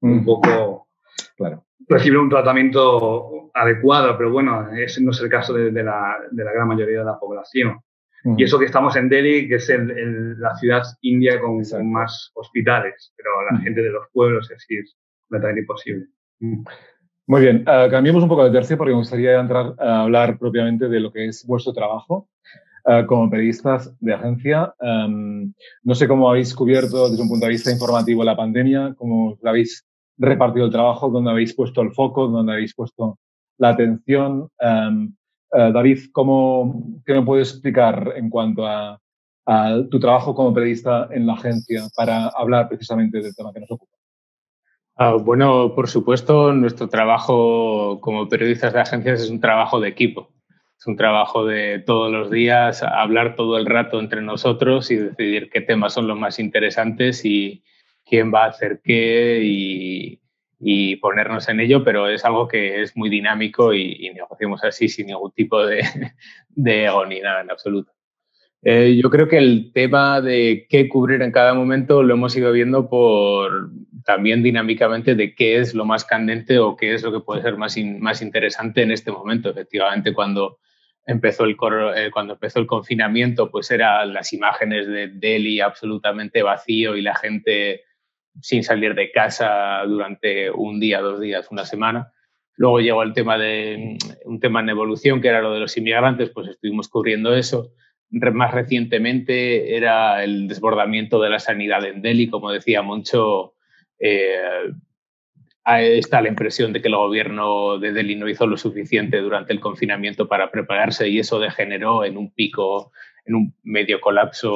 un poco claro. recibir un tratamiento adecuado, pero bueno, ese no es el caso de, la, de la, gran mayoría de la población. Y eso que estamos en Delhi, que es el, la ciudad india con, más hospitales, pero la gente de los pueblos así es completamente imposible. Muy bien, uh, cambiemos un poco de tercio porque me gustaría entrar a hablar propiamente de lo que es vuestro trabajo uh, como periodistas de agencia. Um, no sé cómo habéis cubierto desde un punto de vista informativo la pandemia, cómo habéis repartido el trabajo, dónde habéis puesto el foco, dónde habéis puesto la atención. Um, uh, David, ¿cómo, ¿qué me puedes explicar en cuanto a, a tu trabajo como periodista en la agencia para hablar precisamente del tema que nos ocupa? Ah, bueno, por supuesto, nuestro trabajo como periodistas de agencias es un trabajo de equipo. Es un trabajo de todos los días, hablar todo el rato entre nosotros y decidir qué temas son los más interesantes y quién va a hacer qué y, ponernos en ello, pero es algo que es muy dinámico y, negociamos así sin ningún tipo de, de ego ni nada en absoluto. Eh, yo creo que el tema de qué cubrir en cada momento lo hemos ido viendo por también dinámicamente de qué es lo más candente o qué es lo que puede ser más, más interesante en este momento. Efectivamente, cuando empezó el, eh, cuando empezó el confinamiento, pues eran las imágenes de Delhi absolutamente vacío y la gente sin salir de casa durante un día, dos días, una semana. Luego llegó el tema de un tema en evolución, que era lo de los inmigrantes, pues estuvimos cubriendo eso más recientemente era el desbordamiento de la sanidad en Delhi, como decía Moncho, eh, está la impresión de que el gobierno de Delhi no hizo lo suficiente durante el confinamiento para prepararse y eso degeneró en un pico, en un medio colapso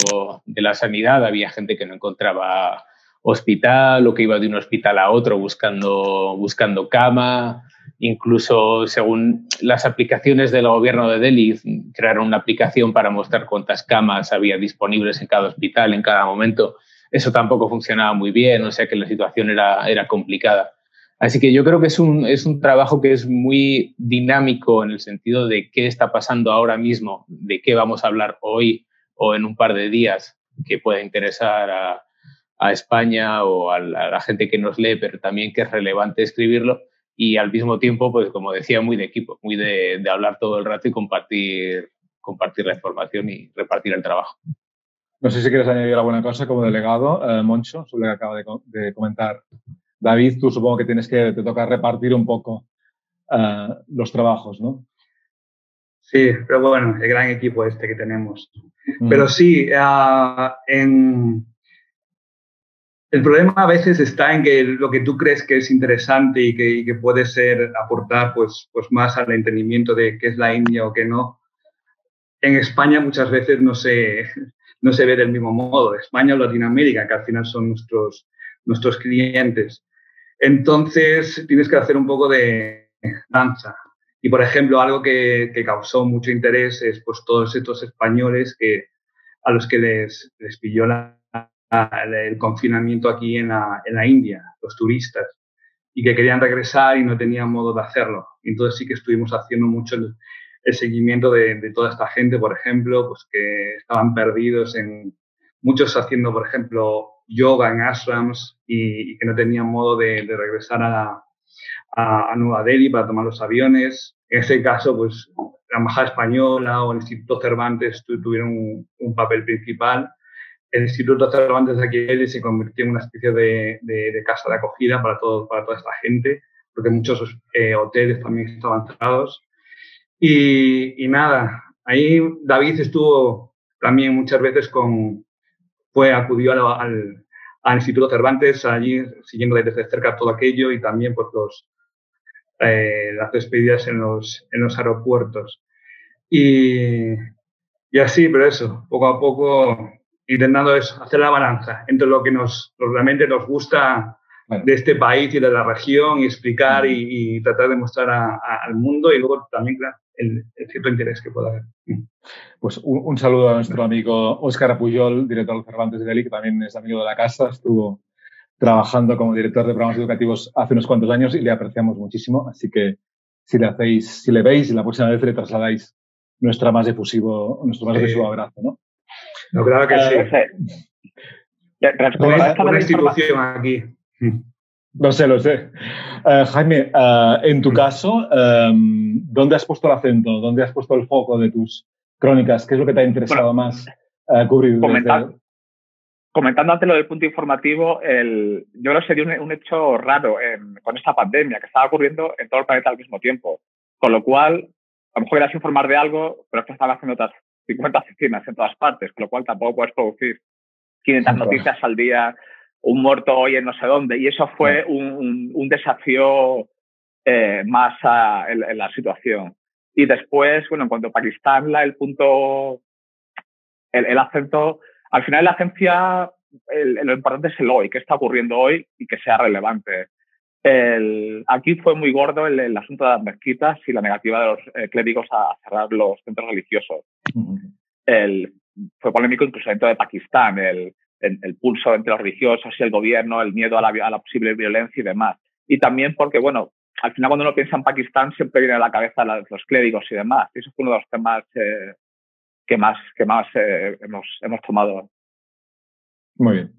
de la sanidad. Había gente que no encontraba hospital o que iba de un hospital a otro buscando, buscando cama. Incluso según las aplicaciones del gobierno de Delhi, crearon una aplicación para mostrar cuántas camas había disponibles en cada hospital en cada momento. Eso tampoco funcionaba muy bien, o sea que la situación era, era complicada. Así que yo creo que es un, es un trabajo que es muy dinámico en el sentido de qué está pasando ahora mismo, de qué vamos a hablar hoy o en un par de días que pueda interesar a, a España o a la, gente que nos lee, pero también que es relevante escribirlo y al mismo tiempo, pues como decía, muy de equipo, muy de, de hablar todo el rato y compartir, compartir la información y repartir el trabajo. No sé si quieres añadir alguna cosa como delegado, eh, Moncho, sobre lo que acaba de, de, comentar David. Tú supongo que tienes que, te toca repartir un poco uh, los trabajos, ¿no? Sí, pero bueno, el gran equipo este que tenemos. Mm. Pero sí, uh, en, el problema a veces está en que lo que tú crees que es interesante y que, y que puede ser aportar pues, pues más al entendimiento de qué es la India o qué no, en España muchas veces no se, no se ve del mismo modo. España o Latinoamérica, que al final son nuestros, nuestros clientes. Entonces tienes que hacer un poco de danza. Y por ejemplo, algo que, que causó mucho interés es pues todos estos españoles que, a los que les, les pilló el confinamiento aquí en la, en la India, los turistas, y que querían regresar y no tenían modo de hacerlo. Entonces sí que estuvimos haciendo mucho el seguimiento de, toda esta gente, por ejemplo, pues que estaban perdidos en muchos haciendo, por ejemplo, yoga en ashrams y, que no tenían modo de, regresar a, a, Nueva Delhi para tomar los aviones. En ese caso, pues la Embajada Española o el Instituto Cervantes tuvieron un, papel principal el Instituto Cervantes de aquí se convirtió en una especie de, casa de acogida para toda esta gente, porque muchos eh, hoteles también estaban cerrados. Y, y, nada, ahí David estuvo también muchas veces con, fue, acudió al, al, al Instituto Cervantes, allí siguiendo desde cerca todo aquello y también pues los, eh, las despedidas en los, en los aeropuertos. Y, y así, pero eso, poco a poco intentando hacer la balanza entre lo que nos realmente nos gusta bueno. de este país y de la región y explicar y, y tratar de mostrar a, a, al mundo y luego también, claro, el, el, cierto interés que pueda haber. Pues un, un, saludo a nuestro amigo Óscar Apuyol, director de Cervantes de Delhi, que también es amigo de la casa, estuvo trabajando como director de programas educativos hace unos cuantos años y le apreciamos muchísimo, así que si le hacéis, si le veis y la próxima vez le trasladáis nuestra más efusivo, nuestro más efusivo abrazo, ¿no? No, claro que sí. Uh, una institución aquí. Lo sé, lo sé. Uh, Jaime, uh, en tu caso, um, ¿dónde has puesto el acento? ¿Dónde has puesto el foco de tus crónicas? ¿Qué es lo que te ha interesado bueno, más uh, cubrir? Comentar, desde... Comentando antes lo del punto informativo, el, yo creo que sería un, un hecho raro en, con esta pandemia que estaba ocurriendo en todo el planeta al mismo tiempo. Con lo cual, a lo mejor querías informar de algo, pero es que estaban haciendo otras 50 oficinas en todas partes, con lo cual tampoco puedes producir 500 noticias al día, un muerto hoy en no sé dónde. Y eso fue un, un, un desafío eh, más a, en, en, la situación. Y después, bueno, en cuanto a Pakistán, la, el punto, el, el acento, al final la agencia, el, lo importante es el hoy, qué está ocurriendo hoy y que sea relevante. El, aquí fue muy gordo el, el, asunto de las mezquitas y la negativa de los eh, clérigos a, cerrar los centros religiosos. Uh -huh. el, fue polémico incluso dentro de Pakistán, el, el, pulso entre los religiosos y el gobierno, el miedo a la, posible violencia y demás. Y también porque, bueno, al final cuando uno piensa en Pakistán siempre viene a la cabeza la, los clérigos y demás. Eso fue uno de los temas eh, que más, que más eh, hemos, hemos tomado. Muy bien.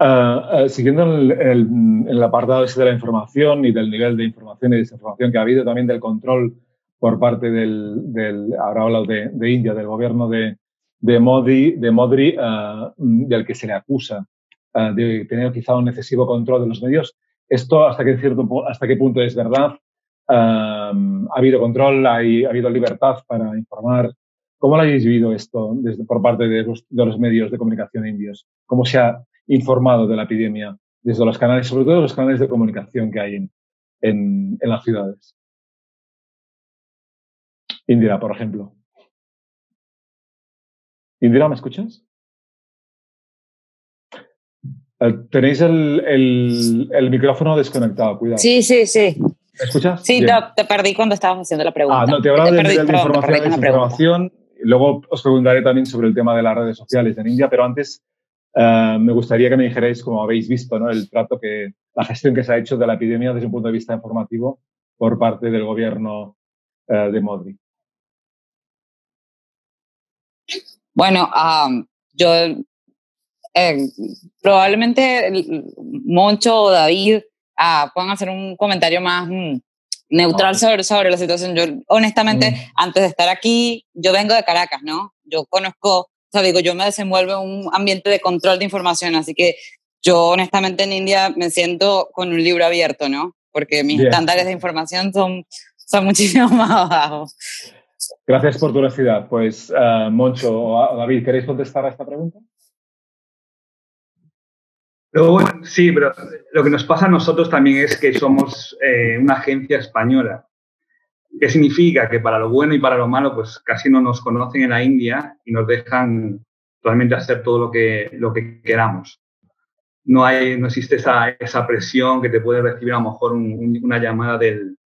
Uh, uh, siguiendo el, el, el, apartado de la información y del nivel de información y desinformación que ha habido, también del control por parte del, del ahora hablo de, de, India, del gobierno de, de Modi, de Modri, uh, del que se le acusa de tener quizá un excesivo control de los medios. Esto, ¿hasta qué, cierto, hasta qué punto es verdad? ha habido control, ha habido libertad para informar. ¿Cómo lo habéis vivido esto desde, por parte de los, de los medios de comunicación indios? ¿Cómo se ha informado de la epidemia desde los canales, sobre todo los canales de comunicación que hay en, en, en las ciudades. Indira, por ejemplo. Indira, ¿me escuchas? Eh, tenéis el, el, el, micrófono desconectado, cuidado. Sí, sí, sí. ¿Me escuchas? Sí, te, te, perdí cuando estabas haciendo la pregunta. Ah, no, te hablaba de, perdí, de, de información, desinformación. Luego os preguntaré también sobre el tema de las redes sociales en India, pero antes Uh, me gustaría que me dijerais, como habéis visto, ¿no? el trato que, la gestión que se ha hecho de la epidemia desde un punto de vista informativo por parte del gobierno uh, de Modri. Bueno, um, yo eh, probablemente Moncho o David uh, puedan hacer un comentario más, mm, neutral sobre, sobre la situación. Yo, honestamente, mm. antes de estar aquí, yo vengo de Caracas, ¿no? Yo conozco, o sea, digo, yo me desenvuelvo en un ambiente de control de información, así que yo, honestamente, en India me siento con un libro abierto, ¿no? Porque mis estándares de información son, son muchísimo más bajos. Gracias por tu honestidad. Pues, uh, Moncho o David, ¿queréis contestar a esta pregunta? sí, pero lo que nos pasa a nosotros también es que somos eh, una agencia española. ¿Qué significa? Que para lo bueno y para lo malo, pues casi no nos conocen en la India y nos dejan realmente hacer todo lo que, lo que queramos. No, hay, no existe esa, esa presión que te puede recibir a lo mejor una llamada del,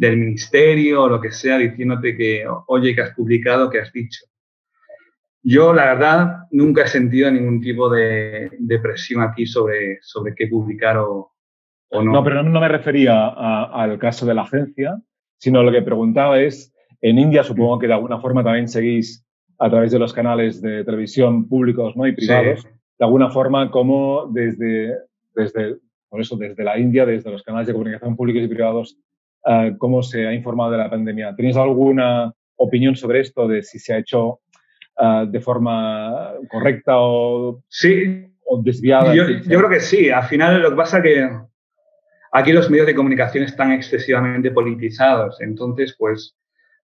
del ministerio o lo que sea diciéndote que, oye, que has publicado, que has dicho. Yo, la verdad, nunca he sentido ningún tipo de, presión aquí sobre, sobre qué publicar o, no. No, pero no, me refería al caso de la agencia, sino lo que preguntaba es, en India supongo que de alguna forma también seguís a través de los canales de televisión públicos ¿no? y privados, de alguna forma como desde, desde, por eso, desde la India, desde los canales de comunicación públicos y privados, uh, cómo se ha informado de la pandemia. ¿Tenéis alguna opinión sobre esto, de si se ha hecho Ah, de forma correcta o, sí. o desviada. Yo, yo, creo que sí. Al final lo que pasa es que aquí los medios de comunicación están excesivamente politizados. Entonces, pues,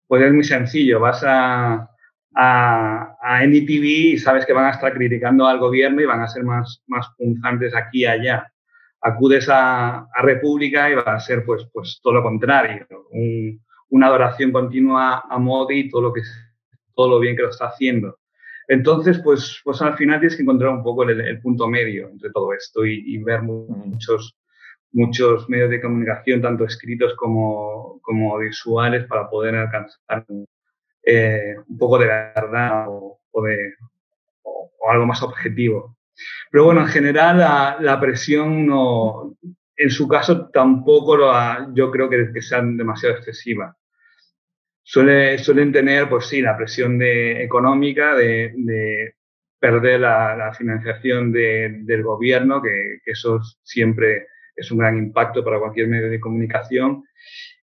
pues es muy sencillo. Vas a, a, a NTV y sabes que van a estar criticando al gobierno y van a ser más, más punzantes aquí y allá. Acudes a, a República y va a ser pues, pues todo lo contrario. una adoración continua a Modi y todo lo que todo lo bien que lo está haciendo. Entonces, pues, pues al final tienes que encontrar un poco el, punto medio entre todo esto y, ver muchos, muchos medios de comunicación, tanto escritos como, como visuales, para poder alcanzar eh, un poco de verdad o, de, o, algo más objetivo. Pero bueno, en general la, la, presión no, en su caso tampoco lo yo creo que, que sea demasiado excesiva suele, suelen tener, pues sí, la presión de, económica de, de perder la, la financiación de, del gobierno, que, que, eso siempre es un gran impacto para cualquier medio de comunicación.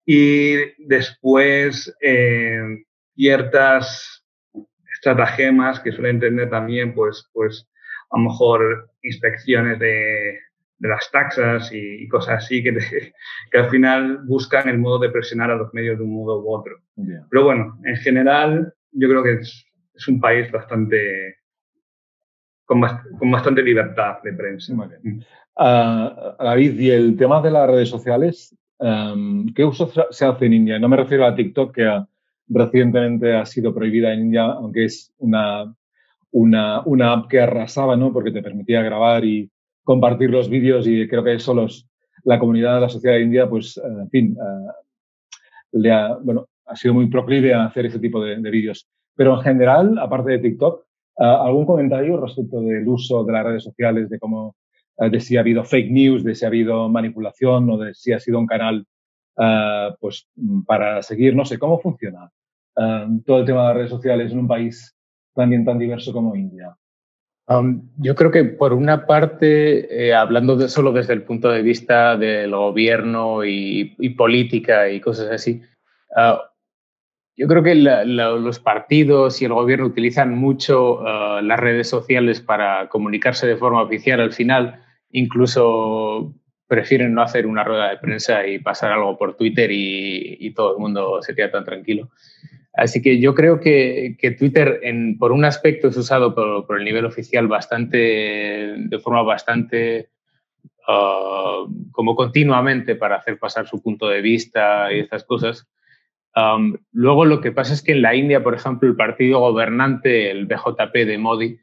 Y después eh, ciertas estratagemas que suelen tener también, pues, pues a lo mejor inspecciones de, de las taxas y, cosas así que, que, al final buscan el modo de presionar a los medios de un modo u otro. Pero bueno, en general yo creo que es, es un país bastante con, con, bastante libertad de prensa. Uh, David, y el tema de las redes sociales, um, ¿qué uso se hace en India? No me refiero a TikTok, que recientemente ha sido prohibida en India, aunque es una, una, app que arrasaba, ¿no? Porque te permitía grabar y, compartir los vídeos y creo que eso los, la comunidad de la sociedad india, pues, eh, en fin, eh, le ha, bueno, ha sido muy proclive a hacer ese tipo de, vídeos. Pero en general, aparte de TikTok, eh, ¿algún comentario respecto del uso de las redes sociales, de cómo, de si ha habido fake news, de si ha habido manipulación o de si ha sido un canal, pues, para seguir, no sé, cómo funciona todo el tema de las redes sociales en un país también tan diverso como India? yo creo que por una parte, eh, hablando de, solo desde el punto de vista del gobierno y, política y cosas así, ah, yo creo que los partidos y el gobierno utilizan mucho ah, las redes sociales para comunicarse de forma oficial al final, incluso prefieren no hacer una rueda de prensa y pasar algo por Twitter y, y todo el mundo se queda tan tranquilo. Así que yo creo que, Twitter, por un aspecto, es usado por, el nivel oficial bastante, de forma bastante ah, como continuamente para hacer pasar su punto de vista y estas cosas. luego lo que pasa es que en la India, por ejemplo, el partido gobernante, el BJP de Modi,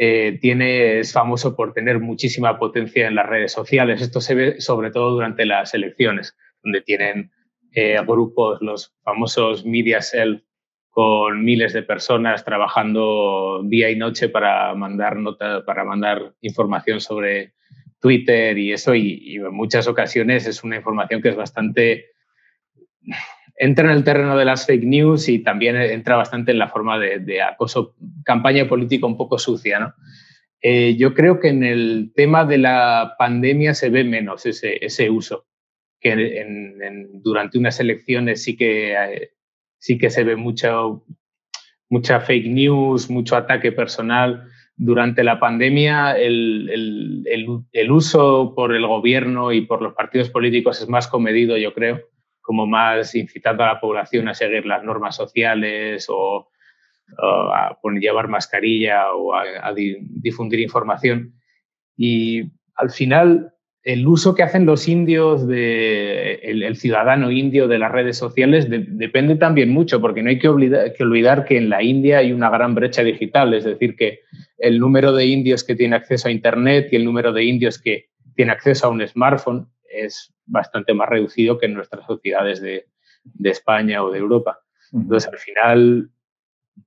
eh, tiene, es famoso por tener muchísima potencia en las redes sociales. Esto se ve sobre todo durante las elecciones, donde tienen eh, grupos, los famosos media cell, con miles de personas trabajando día y noche para mandar nota, para mandar información sobre Twitter y eso, y, en muchas ocasiones es una información que es bastante entra en el terreno de las fake news y también entra bastante en la forma de, acoso, campaña política un poco sucia, ¿no? Eh, yo creo que en el tema de la pandemia se ve menos ese, uso. que durante unas elecciones sí que, eh, sí que se ve mucho, mucha fake news, mucho ataque personal. Durante la pandemia, el, el, el, uso por el gobierno y por los partidos políticos es más comedido, yo creo, como más incitando a la población a seguir las normas sociales o, a poner, llevar mascarilla o a, a difundir información. Y al final, el uso que hacen los indios, de, el, ciudadano indio de las redes sociales, depende también mucho, porque no hay que, que, olvidar que en la India hay una gran brecha digital, es decir, que el número de indios que tiene acceso a Internet y el número de indios que tiene acceso a un smartphone es bastante más reducido que en nuestras sociedades de, de España o de Europa. Entonces, al final,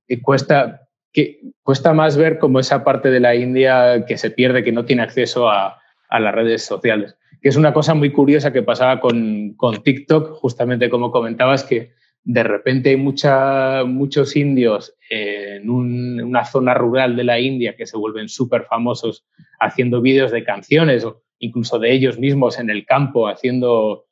eh, cuesta, que, cuesta más ver como esa parte de la India que se pierde, que no tiene acceso a a las redes sociales. Que es una cosa muy curiosa que pasaba con, con TikTok, justamente como comentabas, que de repente hay mucha, muchos indios en una zona rural de la India que se vuelven súper famosos haciendo vídeos de canciones o incluso de ellos mismos en el campo haciendo,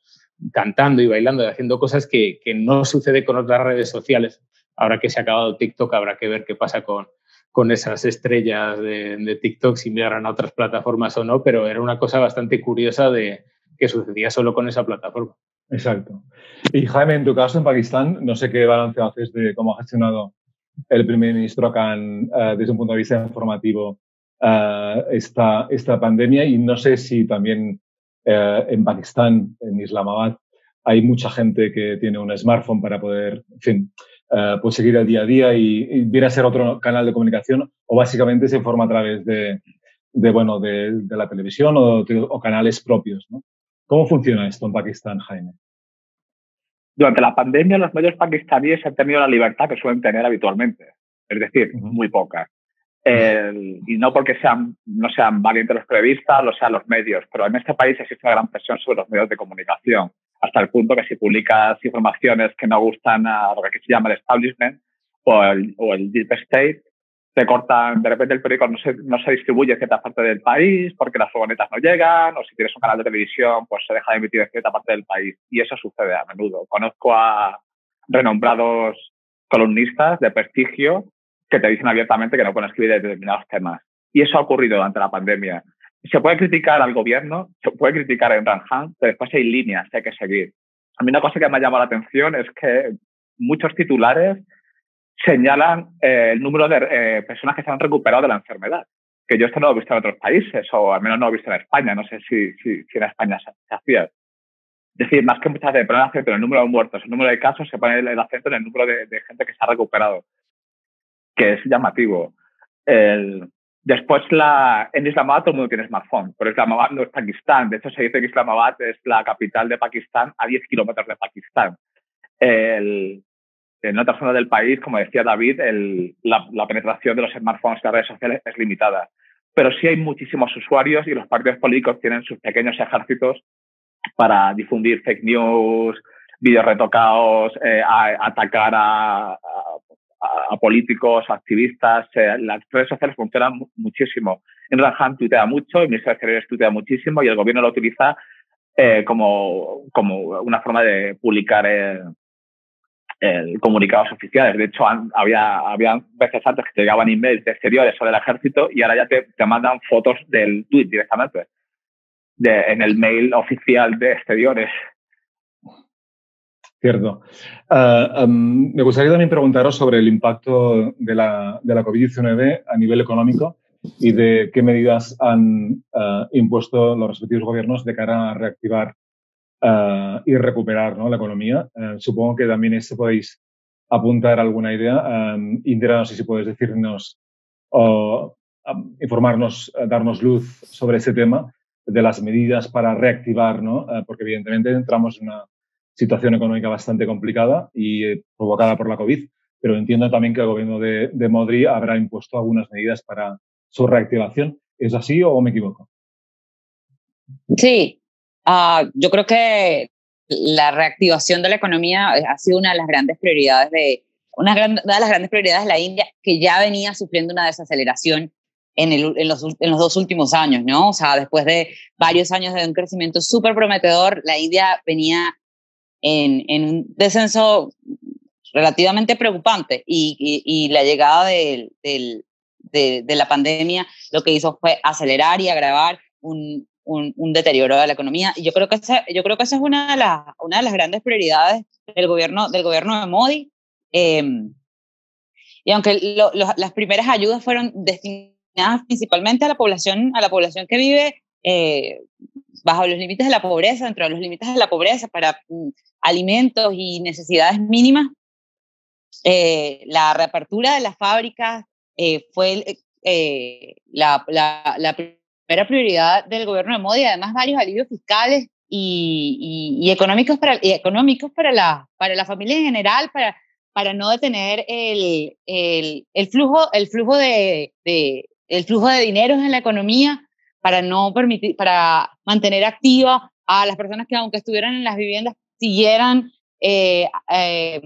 cantando y bailando y haciendo cosas que, que no sucede con otras redes sociales. Ahora que se ha acabado TikTok habrá que ver qué pasa con, con esas estrellas de, TikTok si migran a otras plataformas o no, pero era una cosa bastante curiosa de que sucedía solo con esa plataforma. Exacto. Y Jaime, en tu caso en Pakistán, no sé qué balance haces de cómo ha gestionado el primer ministro Khan eh, desde un punto de vista informativo uh, esta, esta pandemia y no sé si también eh, en Pakistán, en Islamabad, hay mucha gente que tiene un smartphone para poder, en fin, eh, pues seguir el día a día y, viene a ser otro canal de comunicación o básicamente se informa a través de, de bueno, de, la televisión o, o, canales propios. ¿no? ¿Cómo funciona esto en Pakistán, Jaime? Durante la pandemia los medios pakistaníes han tenido la libertad que suelen tener habitualmente, es decir, muy poca. y no porque sean, no sean valientes los periodistas, lo sean los medios, pero en este país existe una gran presión sobre los medios de comunicación hasta el punto que si publicas informaciones que no gustan a lo que se llama el establishment o el, deep state, te cortan, de repente el periódico no se, no se distribuye en cierta parte del país porque las furgonetas no llegan, o si tienes un canal de televisión, pues se deja de emitir en cierta parte del país. Y eso sucede a menudo. Conozco a renombrados columnistas de prestigio que te dicen abiertamente que no pueden escribir determinados temas. Y eso ha ocurrido durante la pandemia se puede criticar al gobierno, se puede criticar a Imran Khan, pero después hay líneas que hay que seguir. A mí una cosa que me ha llamado la atención es que muchos titulares señalan eh, el número de eh, personas que se han recuperado de la enfermedad, que yo esto no lo he visto en otros países, o al menos no lo he visto en España, no sé si, si, en España se, hacía. Es decir, más que muchas veces poner acento en el número de muertos, el número de casos, se pone el acento en el número de, de gente que se ha recuperado, que es llamativo. El, Después, la, en Islamabad todo el mundo tiene smartphone, pero Islamabad no es Pakistán. De hecho, se dice que Islamabad es la capital de Pakistán a 10 kilómetros de Pakistán. El, en otras zonas del país, como decía David, el, la, penetración de los smartphones y las redes sociales es limitada. Pero sí hay muchísimos usuarios y los partidos políticos tienen sus pequeños ejércitos para difundir fake news, vídeos retocados, eh, a, atacar a, a, políticos, activistas. Eh, las redes sociales funcionan muchísimo. En Khan tuitea mucho, el ministro de Exteriores tuitea muchísimo y el gobierno lo utiliza eh, como, como una forma de publicar el, comunicados oficiales. De hecho, había, había veces antes que te llegaban emails de exteriores sobre el ejército y ahora ya te, te mandan fotos del tweet directamente de, en el mail oficial de exteriores. Cierto. Um, me gustaría también preguntaros sobre el impacto de la, de la COVID-19 a nivel económico y de qué medidas han uh, impuesto los respectivos gobiernos de cara a reactivar uh, y recuperar ¿no? la economía. supongo que también esto podéis apuntar alguna idea. Um, Indira, no sé si puedes decirnos o informarnos, darnos luz sobre ese tema de las medidas para reactivar, ¿no? porque evidentemente entramos en una situación económica bastante complicada y eh, provocada por la COVID, pero entiendo también que el gobierno de, de Modri habrá impuesto algunas medidas para su reactivación. ¿Es así o me equivoco? Sí, uh, yo creo que la reactivación de la economía ha sido una de las grandes prioridades de una, gran, una de las grandes prioridades de la India, que ya venía sufriendo una desaceleración en, el, en, los, en los dos últimos años, ¿no? O sea, después de varios años de un crecimiento súper prometedor, la India venía en, en, un descenso relativamente preocupante y, y, la llegada del, del, de, de, la pandemia lo que hizo fue acelerar y agravar un, un, un deterioro de la economía. Y yo creo que esa, yo creo que esa es una de, las, una de las grandes prioridades del gobierno, del gobierno de Modi. Eh, y aunque lo, lo, las primeras ayudas fueron destinadas principalmente a la población, a la población que vive eh, bajo los límites de la pobreza, dentro de los límites de la pobreza, para mm, alimentos y necesidades mínimas, eh, la reapertura de las fábricas eh, fue eh, la, la, la, primera prioridad del gobierno de Modi, además varios alivios fiscales y, y, y económicos, para, y económicos para, la, para la familia en general, para para no detener el, el, el flujo, el flujo de, de, el flujo de dinero en la economía, para no permitir, para mantener activa a las personas que aunque estuvieran en las viviendas, siguieran eh, eh,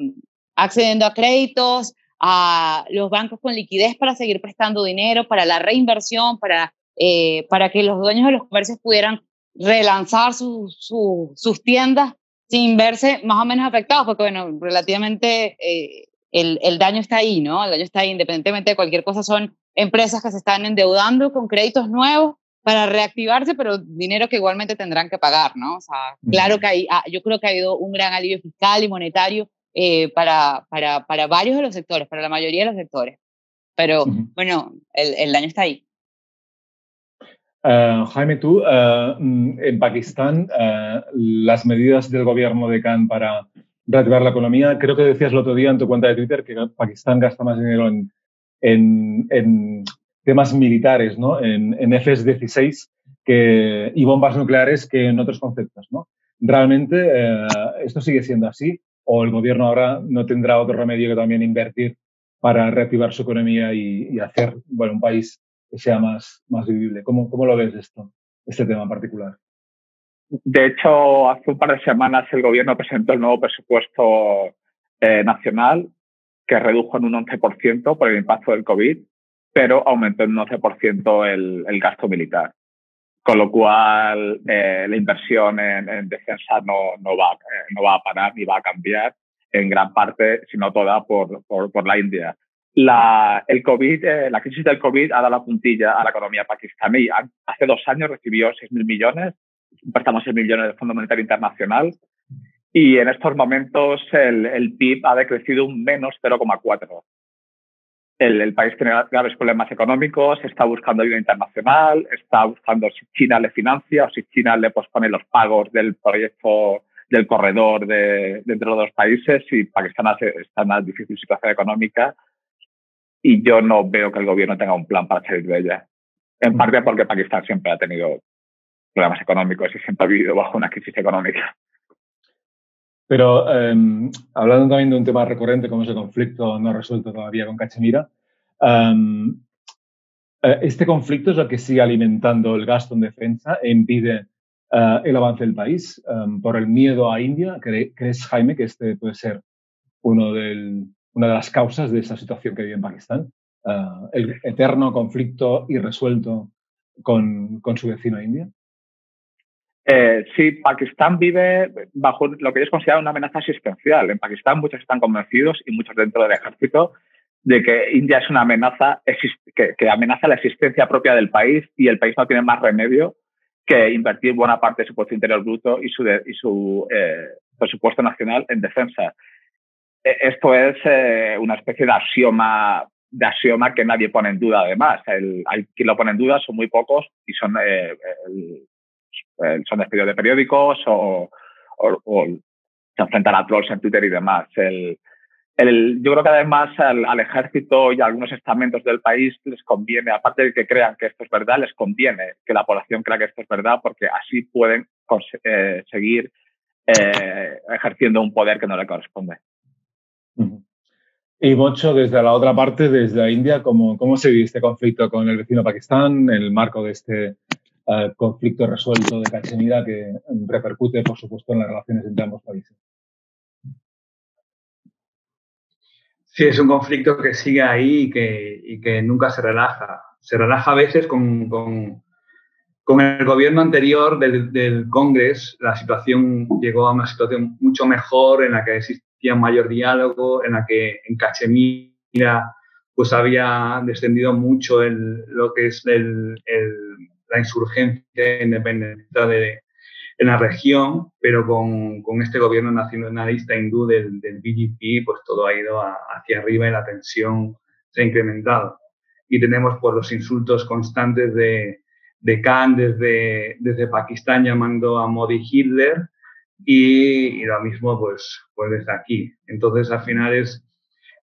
accediendo a créditos, a los bancos con liquidez para seguir prestando dinero, para la reinversión, para, eh, para que los dueños de los comercios pudieran relanzar su, su, sus tiendas sin verse más o menos afectados, porque bueno, relativamente eh, el, el, daño está ahí, ¿no? El daño está ahí, independientemente de cualquier cosa, son empresas que se están endeudando con créditos nuevos para reactivarse, pero dinero que igualmente tendrán que pagar, ¿no? O sea, claro que hay, ah, yo creo que ha habido un gran alivio fiscal y monetario eh, para, para, para varios de los sectores, para la mayoría de los sectores. Pero uh -huh. bueno, el, el daño está ahí. Uh, Jaime, tú, uh, en Pakistán, uh, las medidas del gobierno de Khan para reactivar la economía, creo que decías el otro día en tu cuenta de Twitter que Pakistán gasta más dinero en, en, en temas militares, ¿no? en, en F-16 que, y bombas nucleares que en otros conceptos. ¿no? ¿Realmente esto sigue siendo así? ¿O el gobierno ahora no tendrá otro remedio que también invertir para reactivar su economía y, y hacer bueno, un país que sea más, más vivible. ¿Cómo, ¿Cómo lo ves esto, este tema en particular? De hecho, hace un par de semanas el gobierno presentó el nuevo presupuesto eh, nacional que redujo en un 11% por el impacto del COVID, pero aumentó en un 11% el, el gasto militar. Con lo cual, eh, la inversión en, en defensa no, no, va, eh, no va a parar ni va a cambiar en gran parte, si no toda, por, por, por la India la, el COVID, eh, la crisis del COVID ha dado la puntilla a la economía pakistaní. Hace dos años recibió 6.000 millones, prestamos 6 millones del Fondo Monetario Internacional y en estos momentos el, el PIB ha decrecido un menos 0,4. El, el, país tiene graves problemas económicos, está buscando ayuda internacional, está buscando si China le financia o si China le pospone los pagos del proyecto del corredor de, de entre los dos países y Pakistán está en una difícil situación económica y yo no veo que el gobierno tenga un plan para salir de ella. En parte porque Pakistán siempre ha tenido problemas económicos y siempre ha vivido bajo una crisis económica. Pero eh, hablando también de un tema recurrente como ese conflicto no resuelto todavía con Cachemira, eh, este conflicto es lo que sigue alimentando el gasto en defensa e impide uh, el avance del país um, por el miedo a India. ¿Crees, Jaime, que este puede ser uno una de las causas de esa situación que vive en Pakistán, uh, el eterno conflicto irresuelto con su vecino India. Eh, sí, Pakistán vive bajo lo que ellos consideran una amenaza existencial. En Pakistán muchos están convencidos y muchos dentro del ejército de que India es una amenaza que, que, amenaza la existencia propia del país y el país no tiene más remedio que invertir buena parte de su Producto Interior Bruto y su, de, y su eh, presupuesto nacional en defensa. Esto es eh, una especie de axioma, de axioma que nadie pone en duda, además. El, hay quien lo pone en duda, son muy pocos y son, eh, el, son despedidos de periódicos o, se enfrentan a trolls en Twitter y demás. El, el, yo creo que además al, ejército y a algunos estamentos del país les conviene, aparte de que crean que esto es verdad, les conviene que la población crea que esto es verdad porque así pueden eh, seguir eh, ejerciendo un poder que no le corresponde. Y Mocho, desde la otra parte, desde India, ¿cómo, cómo se vive este conflicto con el vecino Pakistán, en el marco de este uh, conflicto resuelto de Cachemira que repercute, por supuesto, en las relaciones entre ambos países? Sí, es un conflicto que sigue ahí y que, y que nunca se relaja. Se relaja a veces con, con, con el gobierno anterior del, del Congreso. La situación llegó a una situación mucho mejor en la que existía mayor diálogo, en la que en Cachemira pues había descendido mucho el, lo que es el, la insurgencia independiente de, en la región, pero con, con, este gobierno nacionalista hindú del, del BJP, pues todo ha ido hacia arriba y la tensión se ha incrementado. Y tenemos pues los insultos constantes de, de Khan desde, desde Pakistán llamando a Modi Hitler y, y, lo mismo pues, pues desde aquí. Entonces al final es,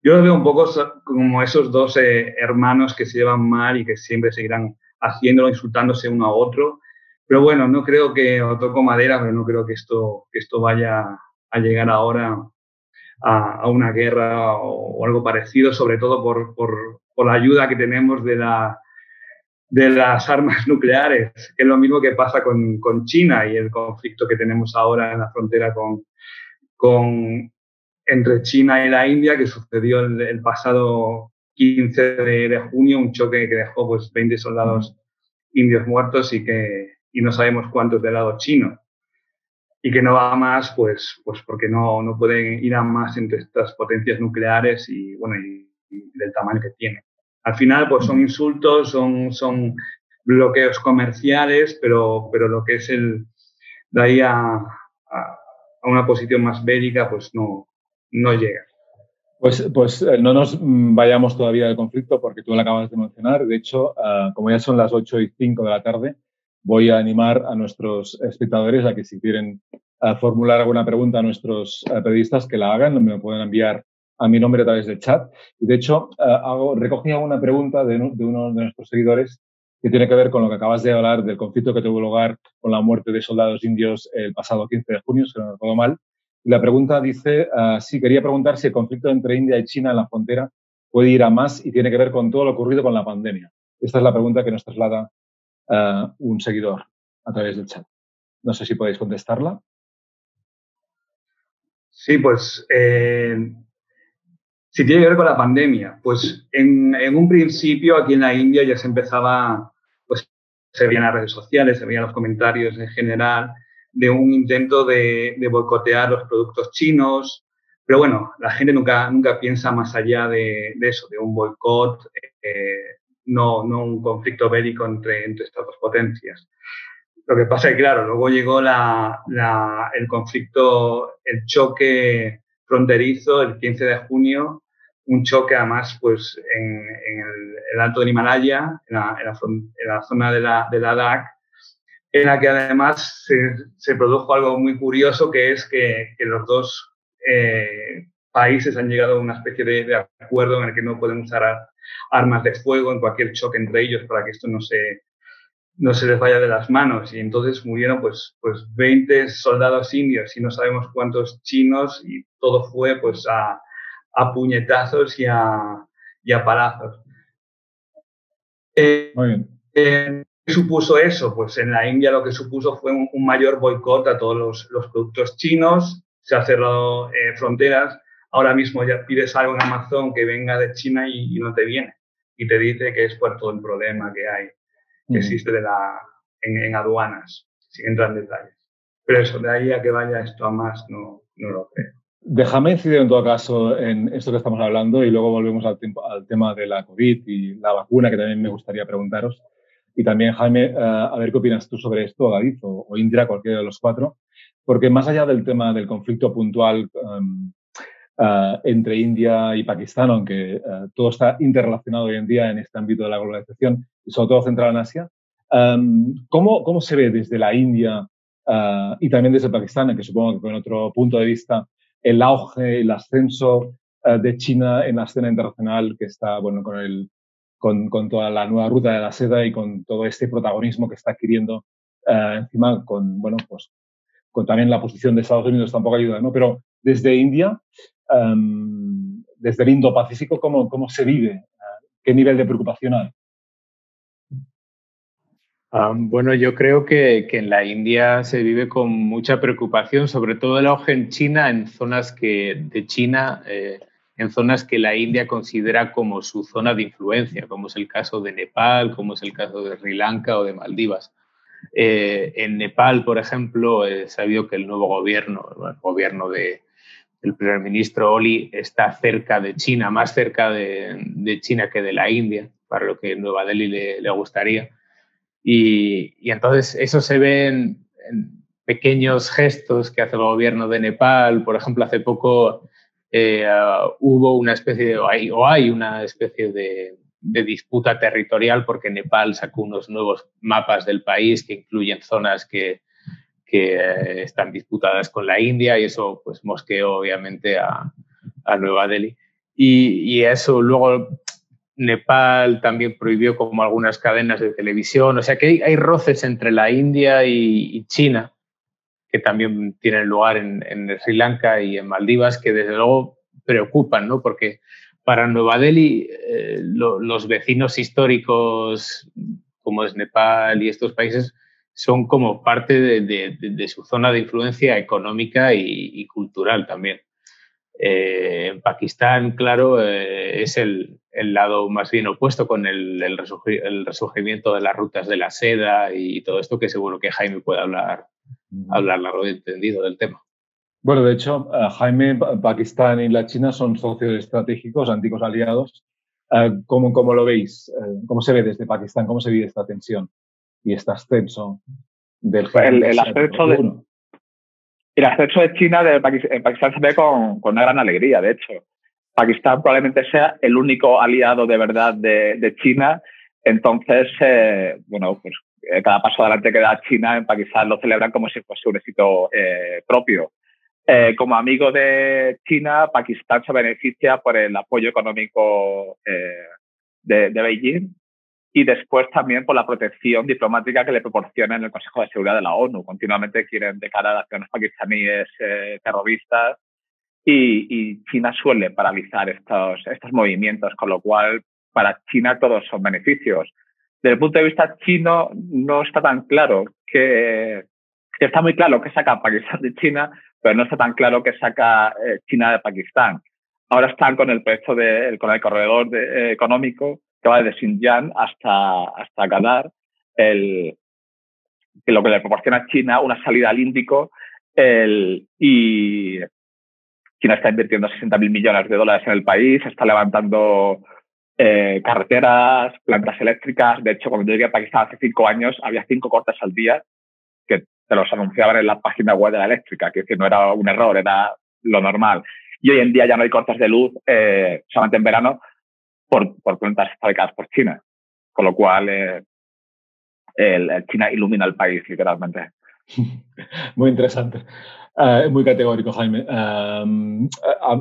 yo lo veo un poco como esos dos eh, hermanos que se llevan mal y que siempre seguirán haciéndolo, insultándose uno a otro. Pero bueno, no creo que, o toco madera, pero no creo que esto, que esto vaya a llegar ahora a, una guerra o, algo parecido, sobre todo por, por, por, la ayuda que tenemos de, la, de las armas nucleares, es lo mismo que pasa con, con China y el conflicto que tenemos ahora en la frontera con, con entre China y la India, que sucedió el pasado 15 de, de, junio, un choque que dejó pues 20 soldados indios muertos y que y no sabemos cuántos del lado chino. Y que no va más, pues, pues porque no, no pueden ir a más entre estas potencias nucleares y, bueno, y, y del tamaño que tienen. Al final, pues son insultos, son, son bloqueos comerciales, pero, pero lo que es el de a, a una posición más bélica, pues no, no llega. Pues, pues no nos vayamos todavía del conflicto porque tú lo acabas de mencionar. De hecho, uh, como ya son las 8 y 5 de la tarde, voy a animar a nuestros espectadores a que si quieren uh, formular alguna pregunta a nuestros uh, periodistas, que la hagan, me pueden enviar a mi nombre a través del chat. Y de hecho, hago, recogí una pregunta de, de uno de nuestros seguidores que tiene que ver con lo que acabas de hablar del conflicto que tuvo lugar con la muerte de soldados indios el pasado 15 de junio, si no me recuerdo mal, la pregunta dice, uh, sí, quería preguntar si el conflicto entre India y China en la frontera puede ir a más y tiene que ver con todo lo ocurrido con la pandemia. Esta es la pregunta que nos traslada uh, un seguidor a través del chat. No sé si podéis contestarla. Sí, pues eh, si tiene que ver con la pandemia, pues en, en, un principio aquí en la India ya se empezaba, pues se veían las redes sociales, se veían los comentarios en general de un intento de, de, boicotear los productos chinos. Pero bueno, la gente nunca, nunca piensa más allá de, de eso, de un boicot, eh, no, no un conflicto bélico entre, entre estas dos potencias. Lo que pasa es que, claro, luego llegó la, la, el conflicto, el choque fronterizo el 15 de junio, un choque además pues, en, en el, el, Alto del Himalaya, en la, en la, en la zona de la, de Ladakh, en la que además se, se, produjo algo muy curioso, que es que, que los dos eh, países han llegado a una especie de, de, acuerdo en el que no pueden usar armas de fuego en cualquier choque entre ellos para que esto no se, no se les vaya de las manos. Y entonces murieron pues, pues 20 soldados indios y no sabemos cuántos chinos y todo fue pues a, a puñetazos y a, y a palazos. Eh, Muy bien. Eh, ¿Qué supuso eso? Pues en la India lo que supuso fue un, un mayor boicot a todos los, los, productos chinos, se han cerrado eh, fronteras, ahora mismo ya pides algo en Amazon que venga de China y, y, no te viene, y te dice que es por todo el problema que hay, que mm. existe de la, en, en, aduanas, sin entrar en detalles. Pero eso, de ahí a que vaya esto a más, no, no lo creo. Déjame incidir en todo caso en esto que estamos hablando y luego volvemos al, tiempo, al tema de la COVID y la vacuna, que también me gustaría preguntaros. Y también, Jaime, uh, a ver qué opinas tú sobre esto, David, o, o, Indra, cualquiera de los cuatro, porque más allá del tema del conflicto puntual um, uh, entre India y Pakistán, aunque uh, todo está interrelacionado hoy en día en este ámbito de la globalización, y sobre todo centrado en Asia, um, ¿cómo, ¿cómo, se ve desde la India y también desde Pakistán, que supongo que con otro punto de vista, el auge, el ascenso de China en la escena internacional que está, bueno, con el con, con, toda la nueva ruta de la seda y con todo este protagonismo que está adquiriendo uh, encima con, bueno, pues con también la posición de Estados Unidos tampoco ayuda, ¿no? Pero desde India, um, desde el Indo-Pacífico, ¿cómo, ¿cómo se vive? ¿Qué nivel de preocupación hay? Bueno, yo creo que, que, en la India se vive con mucha preocupación, sobre todo el en China, en zonas que de China eh, en zonas que la India considera como su zona de influencia, como es el caso de Nepal, como es el caso de Sri Lanka o de Maldivas. Eh, en Nepal, por ejemplo, he sabido que el nuevo gobierno, el gobierno de, del primer ministro Oli, está cerca de China, más cerca de, China que de la India, para lo que Nueva Delhi le, gustaría. Y, entonces eso se ve en, pequeños gestos que hace el gobierno de Nepal. Por ejemplo, hace poco eh, hubo una especie de, o hay una especie de, de disputa territorial porque Nepal sacó unos nuevos mapas del país que incluyen zonas que, que eh, están disputadas con la India y eso pues mosqueó obviamente a, a Nueva Delhi. Y, y, eso luego Nepal también prohibió como algunas cadenas de televisión, o sea que hay, hay roces entre la India y, China que también tienen lugar en, en, Sri Lanka y en Maldivas que desde luego preocupan, ¿no? Porque para Nueva Delhi, eh, los vecinos históricos, como es Nepal y estos países, son como parte de, su zona de influencia económica y, cultural también. Eh, en Pakistán, claro, eh, es el, lado más bien opuesto con el, el, resurgimiento de las rutas de la seda y todo esto que seguro que Jaime puede hablar, hablar largo y entendido del tema. Bueno, de hecho, eh, Jaime, Pakistán y la China son socios estratégicos, antiguos aliados. Eh, ¿cómo, ¿cómo, lo veis? Eh, ¿Cómo se ve desde Pakistán? ¿Cómo se vive esta tensión y este ascenso del el, el ascenso de, el ascenso de China de Pakistán, se ve con, con, una gran alegría, de hecho. Pakistán probablemente sea el único aliado de verdad de, de China. Entonces, bueno, pues cada paso adelante que da China en Pakistán lo celebran como si fuese un éxito propio. Eh, como amigo de China, Pakistán se beneficia por el apoyo económico eh, de, Beijing y después también por la protección diplomática que le proporciona en el Consejo de Seguridad de la ONU. Continuamente quieren declarar acciones pakistaníes eh, terroristas y, China suele paralizar estos, estos movimientos, con lo cual para China todos son beneficios. Desde el punto de vista chino no está tan claro que, está muy claro que saca Pakistán de China, pero no está tan claro que saca eh, China de Pakistán. Ahora están con el proyecto de, con el corredor eh, económico que va desde Xinjiang hasta, hasta que lo que le proporciona a China una salida al Índico y China está invirtiendo 60 mil millones de dólares en el país, está levantando eh, carreteras, plantas eléctricas. De hecho, cuando yo llegué a Pakistán hace cinco años, había cinco cortes al día que se los anunciaban en la página web de la eléctrica, que, no era un error, era lo normal. Y hoy en día ya no hay cortes de luz, eh, solamente en verano, por, por plantas fabricadas por China. Con lo cual, eh, el, China ilumina el país, literalmente. Muy interesante. Muy categórico, Jaime.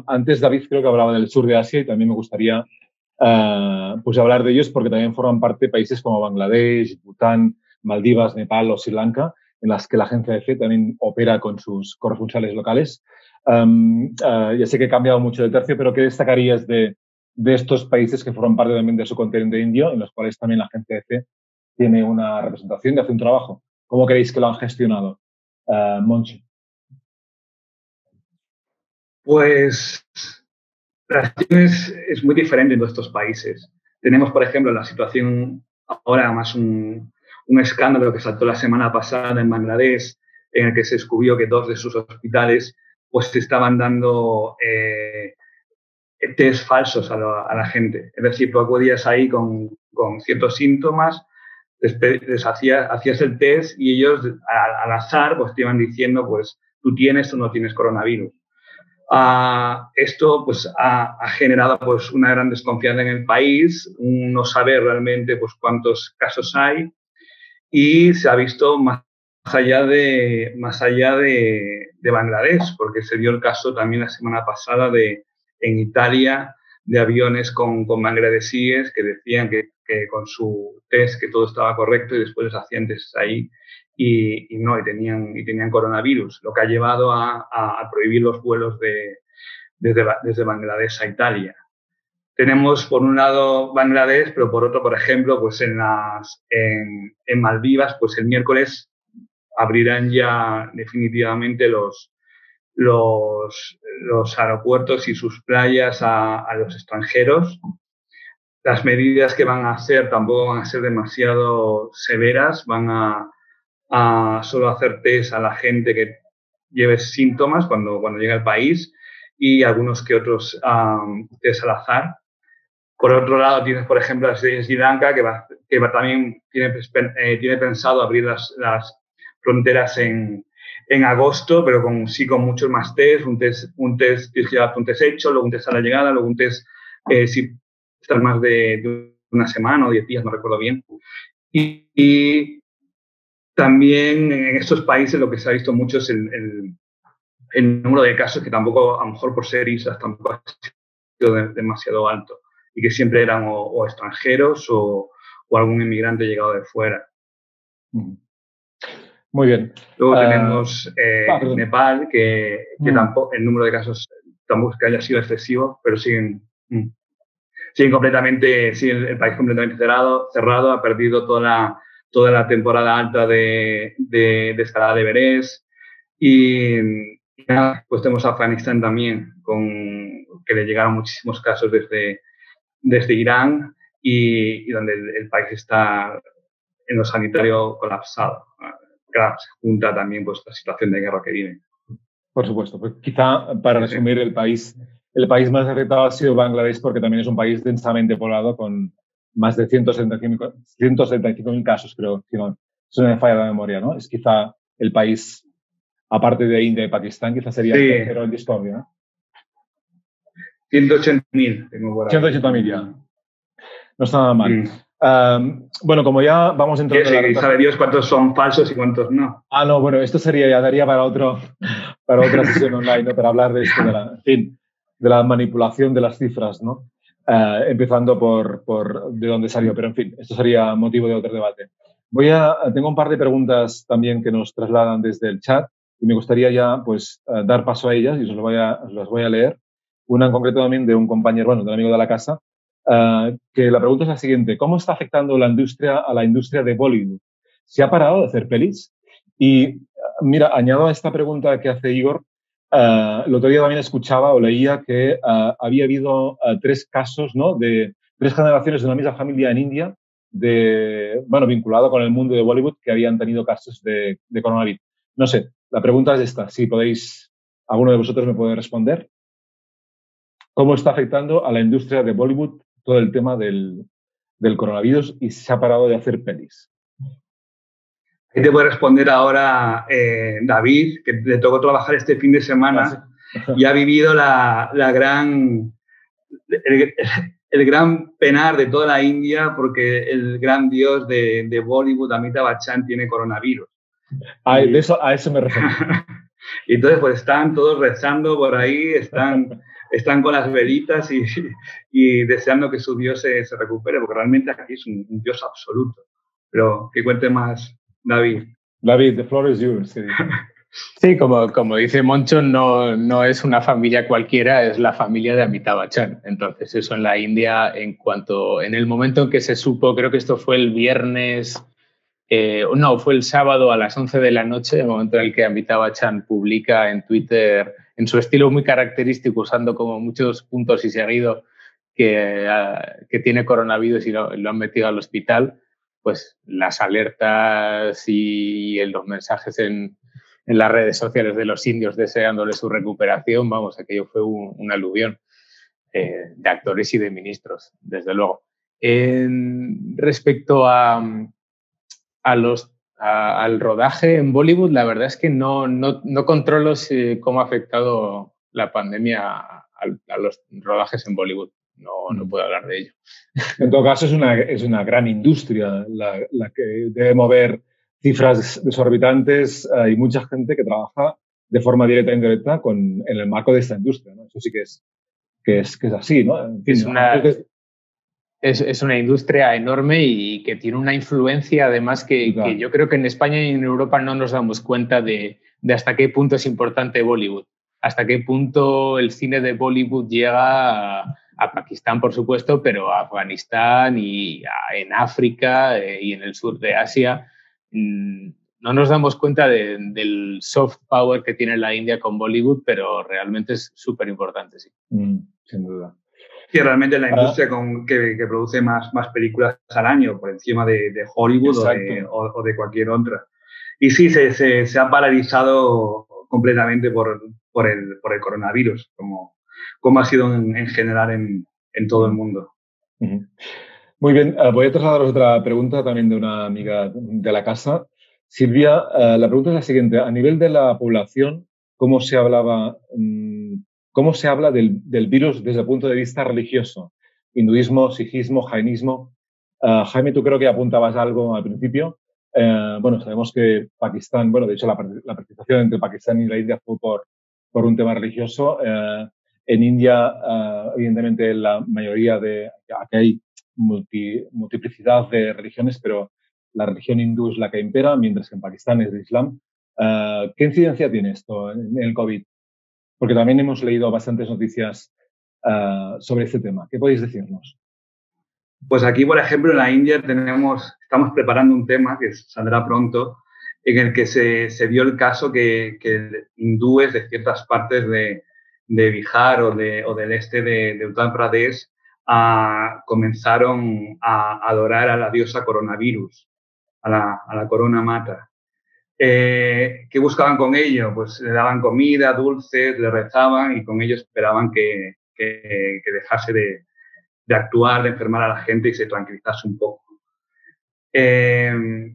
antes David creo que hablaba del sur de Asia y también me gustaría uh, pues hablar de ellos porque también forman parte de países como Bangladesh, Bután, Maldivas, Nepal o Sri Lanka, en las que la agencia de fe también opera con sus corresponsales locales. Um, ya sé que he cambiado mucho de tercio, pero ¿qué destacarías de, de, estos países que forman parte también de su continente indio, en los cuales también la agencia de fe tiene una representación y hace un trabajo? ¿Cómo creéis que lo han gestionado? Uh, Monchi. Pues la situación es, muy diferente en estos países. Tenemos, por ejemplo, la situación ahora más un, escándalo que saltó la semana pasada en Bangladesh, en el que se descubrió que dos de sus hospitales pues estaban dando eh, test falsos a, la gente. Es decir, tú acudías ahí con, con ciertos síntomas, les, hacías, el test y ellos al, azar pues te iban diciendo pues tú tienes o no tienes coronavirus. Uh, esto pues ha, ha, generado pues una gran desconfianza en el país, no saber realmente pues cuántos casos hay y se ha visto más allá de, más allá de, de, Bangladesh, porque se dio el caso también la semana pasada de, en Italia de aviones con, con bangladesíes que decían que, que, con su test que todo estaba correcto y después hacían test ahí y, y, no, y tenían, y tenían coronavirus, lo que ha llevado a, a, prohibir los vuelos de, desde, desde Bangladesh a Italia. Tenemos por un lado Bangladesh, pero por otro, por ejemplo, pues en, las, en, en Maldivas, pues el miércoles abrirán ya definitivamente los, los, los aeropuertos y sus playas a, a, los extranjeros. Las medidas que van a hacer tampoco van a ser demasiado severas, van a, a solo hacer test a la gente que lleve síntomas cuando, cuando llega al país y algunos que otros um, test al azar. Por otro lado, tienes, por ejemplo, la Sri Lanka, que, va, que va, también tiene, eh, tiene pensado abrir las, las fronteras en, en agosto, pero con, sí con muchos más test, un test, un test, un test hecho, luego un test a la llegada, luego un test eh, si estás más de, de, una semana o diez días, no recuerdo bien. Y, y, también en estos países lo que se ha visto mucho es el, el, el, número de casos que tampoco, a lo mejor por ser islas, tampoco ha sido de, demasiado alto y que siempre eran o, o extranjeros o, o, algún inmigrante llegado de fuera. Muy bien. Luego uh, tenemos eh, ah, Nepal, que, que mm. tampoco, el número de casos tampoco es que haya sido excesivo, pero siguen, mm, siguen completamente, sigue el, el, país completamente cerrado, cerrado, ha perdido toda la, toda la temporada alta de, de, de escalada de Everest. Y pues tenemos Afganistán también, con, que le llegaron muchísimos casos desde, desde Irán y, y donde el, el, país está en lo sanitario colapsado. Claro, se junta también pues, la situación de guerra que vive. Por supuesto. Pues quizá, para resumir, el país, el país más afectado ha sido Bangladesh porque también es un país densamente poblado con más de 175 mil casos, creo, si no, es una falla de memoria, ¿no? Es quizá el país, aparte de India y Pakistán, quizá sería sí. el tercero en discordia, ¿no? 180.000 tengo por ahí. 180.000 ya. No está nada mal. Mm. Um, bueno, como ya vamos entrando... Sí, sí, sabe Dios cuántos son falsos y cuántos no. Ah, no, bueno, esto sería, ya daría para, otro, para otra sesión online, ¿no? Para hablar de esto, de la, en fin, de la manipulación de las cifras, ¿no? Uh, empezando por, por de dónde salió, pero en fin, esto sería motivo de otro debate. Voy a, tengo un par de preguntas también que nos trasladan desde el chat y me gustaría ya pues uh, dar paso a ellas y os, voy a, os las voy a leer. Una en concreto también de un compañero, bueno, del amigo de la casa, Uh, que la pregunta es la siguiente. ¿Cómo está afectando la industria a la industria de Bollywood? ¿Se ha parado de hacer pelis? Y mira, añado a esta pregunta que hace Igor, uh, el otro día también escuchaba o leía que uh, había habido tres casos, ¿no? De tres generaciones de una misma familia en India, de, bueno, vinculado con el mundo de Bollywood, que habían tenido casos de, de coronavirus. No sé, la pregunta es esta, si podéis, alguno de vosotros me puede responder. ¿Cómo está afectando a la industria de Bollywood todo el tema del, del coronavirus y se ha parado de hacer pelis. Ahí te voy a responder ahora eh, David, que le tocó trabajar este fin de semana ah, y ha vivido la, la gran, el, el, gran penar de toda la India porque el gran dios de, de Bollywood, Amitabh Bachchan, tiene coronavirus. A, de eso, a eso me refiero. y entonces pues están todos rezando por ahí, están están con las velitas y, y deseando que su Dios se, se, recupere, porque realmente aquí es un, un, Dios absoluto. Pero que cuente más, David. David, the floor is yours. Sí, como, como dice Moncho, no, no es una familia cualquiera, es la familia de Amitabh. Entonces, eso en la India, en cuanto, en el momento en que se supo, creo que esto fue el viernes, eh, no, fue el sábado a las 11 de la noche, el momento en el que Amitabh publica en Twitter en su estilo muy característico, usando como muchos puntos y seguido que, uh, que tiene coronavirus y lo, lo, han metido al hospital, pues las alertas y los mensajes en, en, las redes sociales de los indios deseándole su recuperación, vamos, aquello fue un, aluvión eh, de actores y de ministros, desde luego. Respecto a, los al rodaje en Bollywood, la verdad es que no, no, no controlo si, cómo ha afectado la pandemia a, a, los rodajes en Bollywood. No, no puedo hablar de ello. En todo caso, es una, es una gran industria la, la que debe mover cifras desorbitantes. Hay mucha gente que trabaja de forma directa e indirecta con, en el marco de esta industria. ¿no? Eso sí que es, que es, que es así. ¿no? En fin, es una, es, es, una industria enorme y que tiene una influencia, además, que, claro. que, yo creo que en España y en Europa no nos damos cuenta de, de, hasta qué punto es importante Bollywood, hasta qué punto el cine de Bollywood llega a, a Pakistán, por supuesto, pero a Afganistán y a, en África eh, y en el sur de Asia. Mm, no nos damos cuenta del soft power que tiene la India con Bollywood, pero realmente es súper importante, sí. Mm, sin duda. Sí, realmente la industria con, que, produce más, más películas al año, por encima de, Hollywood o de, cualquier otra. Y sí, se, se, ha paralizado completamente por, por, el, por el coronavirus, como, como ha sido en, general en, en, todo el mundo. Muy bien, eh, voy a trasladaros otra pregunta también de una amiga de la casa. Silvia, eh, la pregunta es la siguiente. A nivel de la población, ¿cómo se hablaba, mm, cómo se habla del, virus desde el punto de vista religioso? Hinduismo, sijismo, jainismo. Eh, Jaime, tú creo que apuntabas algo al principio. Eh, bueno, sabemos que Pakistán, bueno, de hecho la, participación entre Pakistán y la India fue por, por un tema religioso. En India, evidentemente, la mayoría de, aquí hay multiplicidad de religiones, pero la religión hindú es la que impera, mientras que en Pakistán es el Islam. Eh, ¿Qué incidencia tiene esto en el COVID? Porque también hemos leído bastantes noticias eh, sobre este tema. ¿Qué podéis decirnos? Pues aquí, por ejemplo, en la India tenemos, estamos preparando un tema que saldrá pronto, en el que se, se vio el caso que, que, hindúes de ciertas partes de, de Bihar o, de, o del este de, de Uttar Pradesh comenzaron a adorar a la diosa coronavirus a la, corona mata. Eh, ¿Qué buscaban con ello? Pues le daban comida, dulces, le rezaban y con ello esperaban que, dejase de, actuar, de enfermar a la gente y se tranquilizase un poco. Eh,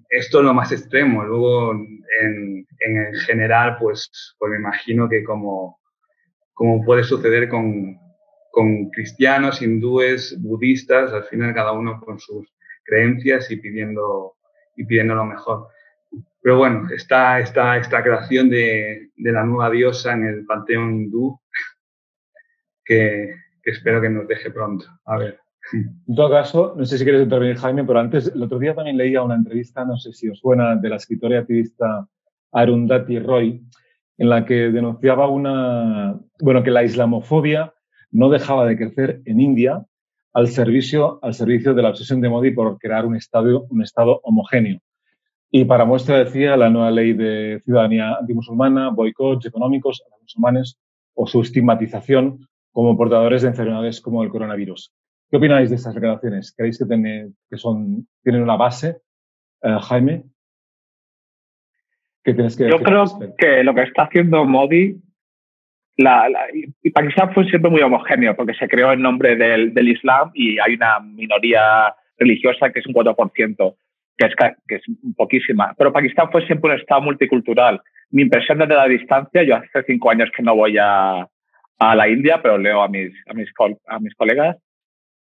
esto es lo más extremo. Luego, en, general, pues, pues me imagino que como, como puede suceder con, con cristianos, hindúes, budistas, al final cada uno con sus creencias y pidiendo y pidiendo lo mejor. Pero bueno, está esta, esta creación de, de, la nueva diosa en el panteón hindú que, que, espero que nos deje pronto. A ver. En todo caso, no sé si quieres intervenir, Jaime, pero antes, el otro día también leía una entrevista, no sé si os suena, de la escritora y activista Arundhati Roy, en la que denunciaba una, bueno, que la islamofobia no dejaba de crecer en India al servicio, al servicio de la obsesión de Modi por crear un estado, un estado homogéneo. Y para muestra decía la nueva ley de ciudadanía antimusulmana, boicots económicos a los musulmanes o su estigmatización como portadores de enfermedades como el coronavirus. ¿Qué opináis de estas declaraciones? ¿Creéis que, que son, tienen una base, eh, Jaime? ¿Qué tienes que Yo creo que lo que está haciendo Modi la, y Pakistán fue siempre muy homogéneo porque se creó en nombre del, del, Islam y hay una minoría religiosa que es un 4%, que es, que es poquísima. Pero Pakistán fue siempre un estado multicultural. Mi impresión desde la distancia, yo hace cinco años que no voy a, a la India, pero leo a mis, a mis, a mis colegas,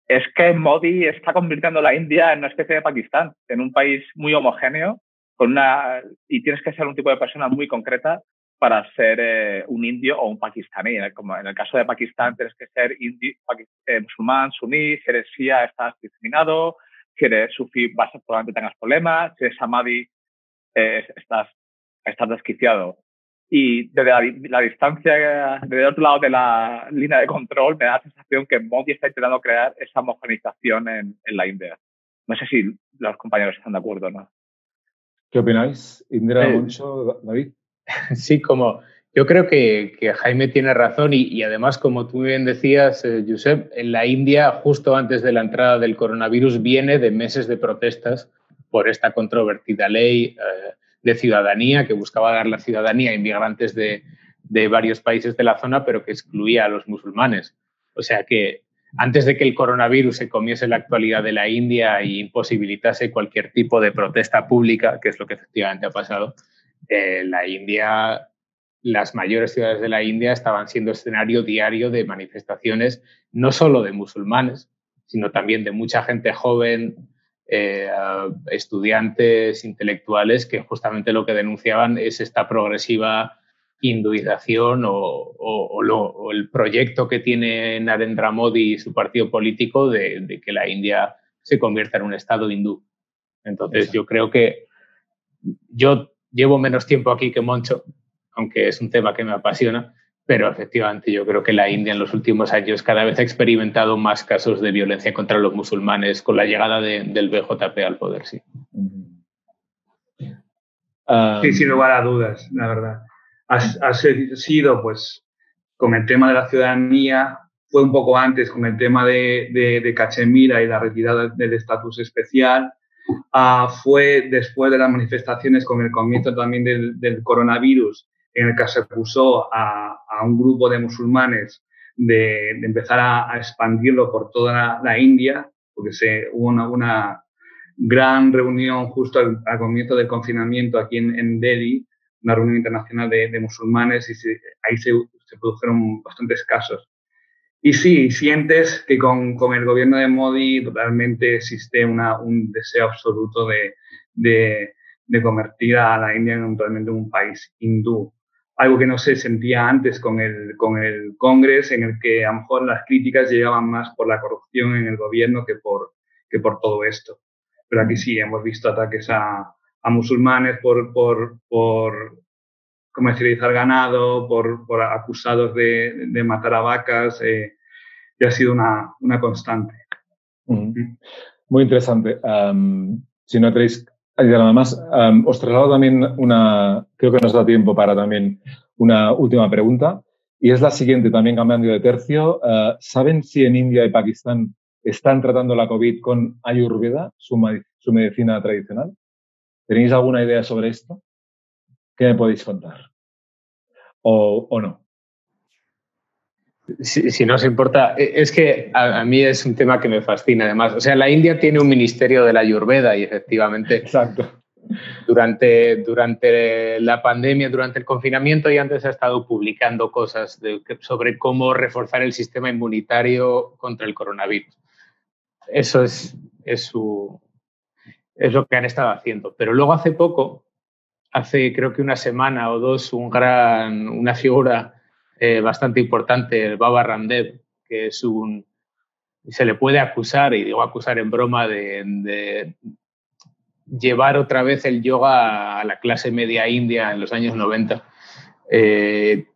es que Modi está convirtiendo la India en una especie de Pakistán, en un país muy homogéneo, con una, y tienes que ser un tipo de persona muy concreta para ser eh, un indio o un pakistaní. Como en el caso de Pakistán, tienes que ser indio, eh, musulmán, suní, si eres shia estás discriminado, si eres sufí vas, probablemente tengas problemas, si eres samadhi eh, estás, estás desquiciado. Y desde la, distancia, desde el otro lado de la línea de control, me da la sensación que Modi está intentando crear esa homogenización en, en la India. No sé si los compañeros están de acuerdo o no. ¿Qué opináis? Indira, Moncho, David. Sí, como yo creo que, Jaime tiene razón y, además, como tú bien decías, eh, Josep, en la India, justo antes de la entrada del coronavirus, viene de meses de protestas por esta controvertida ley eh, de ciudadanía que buscaba dar la ciudadanía a inmigrantes de, de varios países de la zona, pero que excluía a los musulmanes. O sea que antes de que el coronavirus se comiese la actualidad de la India e imposibilitase cualquier tipo de protesta pública, que es lo que efectivamente ha pasado, la India, las mayores ciudades de la India estaban siendo escenario diario de manifestaciones no solo de musulmanes, sino también de mucha gente joven, eh, estudiantes, intelectuales, que justamente lo que denunciaban es esta progresiva hinduización o, el proyecto que tiene Narendra Modi y su partido político de, que la India se convierta en un estado hindú. Entonces, yo creo que yo llevo menos tiempo aquí que Moncho, aunque es un tema que me apasiona, pero efectivamente yo creo que la India en los últimos años cada vez ha experimentado más casos de violencia contra los musulmanes con la llegada del BJP al poder, sí. sí, sin lugar a dudas, la verdad. Ha, sido, pues, con el tema de la ciudadanía, fue un poco antes con el tema de, de, Cachemira y la retirada del estatus especial, ah, fue después de las manifestaciones con el comienzo también del, coronavirus, en el que se acusó a, un grupo de musulmanes de, empezar a, expandirlo por toda la, India, porque se, hubo una, gran reunión justo al, comienzo del confinamiento aquí en, Delhi, una reunión internacional de, musulmanes y ahí se, produjeron bastantes casos. Y sí, sientes que con, con, el gobierno de Modi realmente existe una, un deseo absoluto de, de, de, convertir a la India en un país hindú. Algo que no se sentía antes con el, con el Congreso, en el que a lo mejor las críticas llegaban más por la corrupción en el gobierno que por, que por todo esto. Pero aquí sí hemos visto ataques a, a musulmanes por, por, por comercializar ganado, por, por acusados de, de, matar a vacas, eh, y ha sido una, una constante. Muy interesante. si no tenéis nada más, os traslado también una, creo que nos da tiempo para también una última pregunta, y es la siguiente, también cambiando de tercio. Uh, ¿Saben si en India y Pakistán están tratando la COVID con Ayurveda, su, su medicina tradicional? ¿Tenéis alguna idea sobre esto? ¿Qué me podéis contar? ¿O, o no? Si, si, no os importa, e, es que a, mí es un tema que me fascina además. O sea, la India tiene un ministerio de la Ayurveda y efectivamente Exacto. Durante, durante la pandemia, durante el confinamiento y antes ha estado publicando cosas sobre cómo reforzar el sistema inmunitario contra el coronavirus. Eso es, es, su, es lo que han estado haciendo. Pero luego hace poco, hace creo que una semana o dos, un gran, una figura eh, bastante importante, el Baba Ramdev, que es un... Se le puede acusar, y digo acusar en broma, de, llevar otra vez el yoga a la clase media india en los años 90. Eh,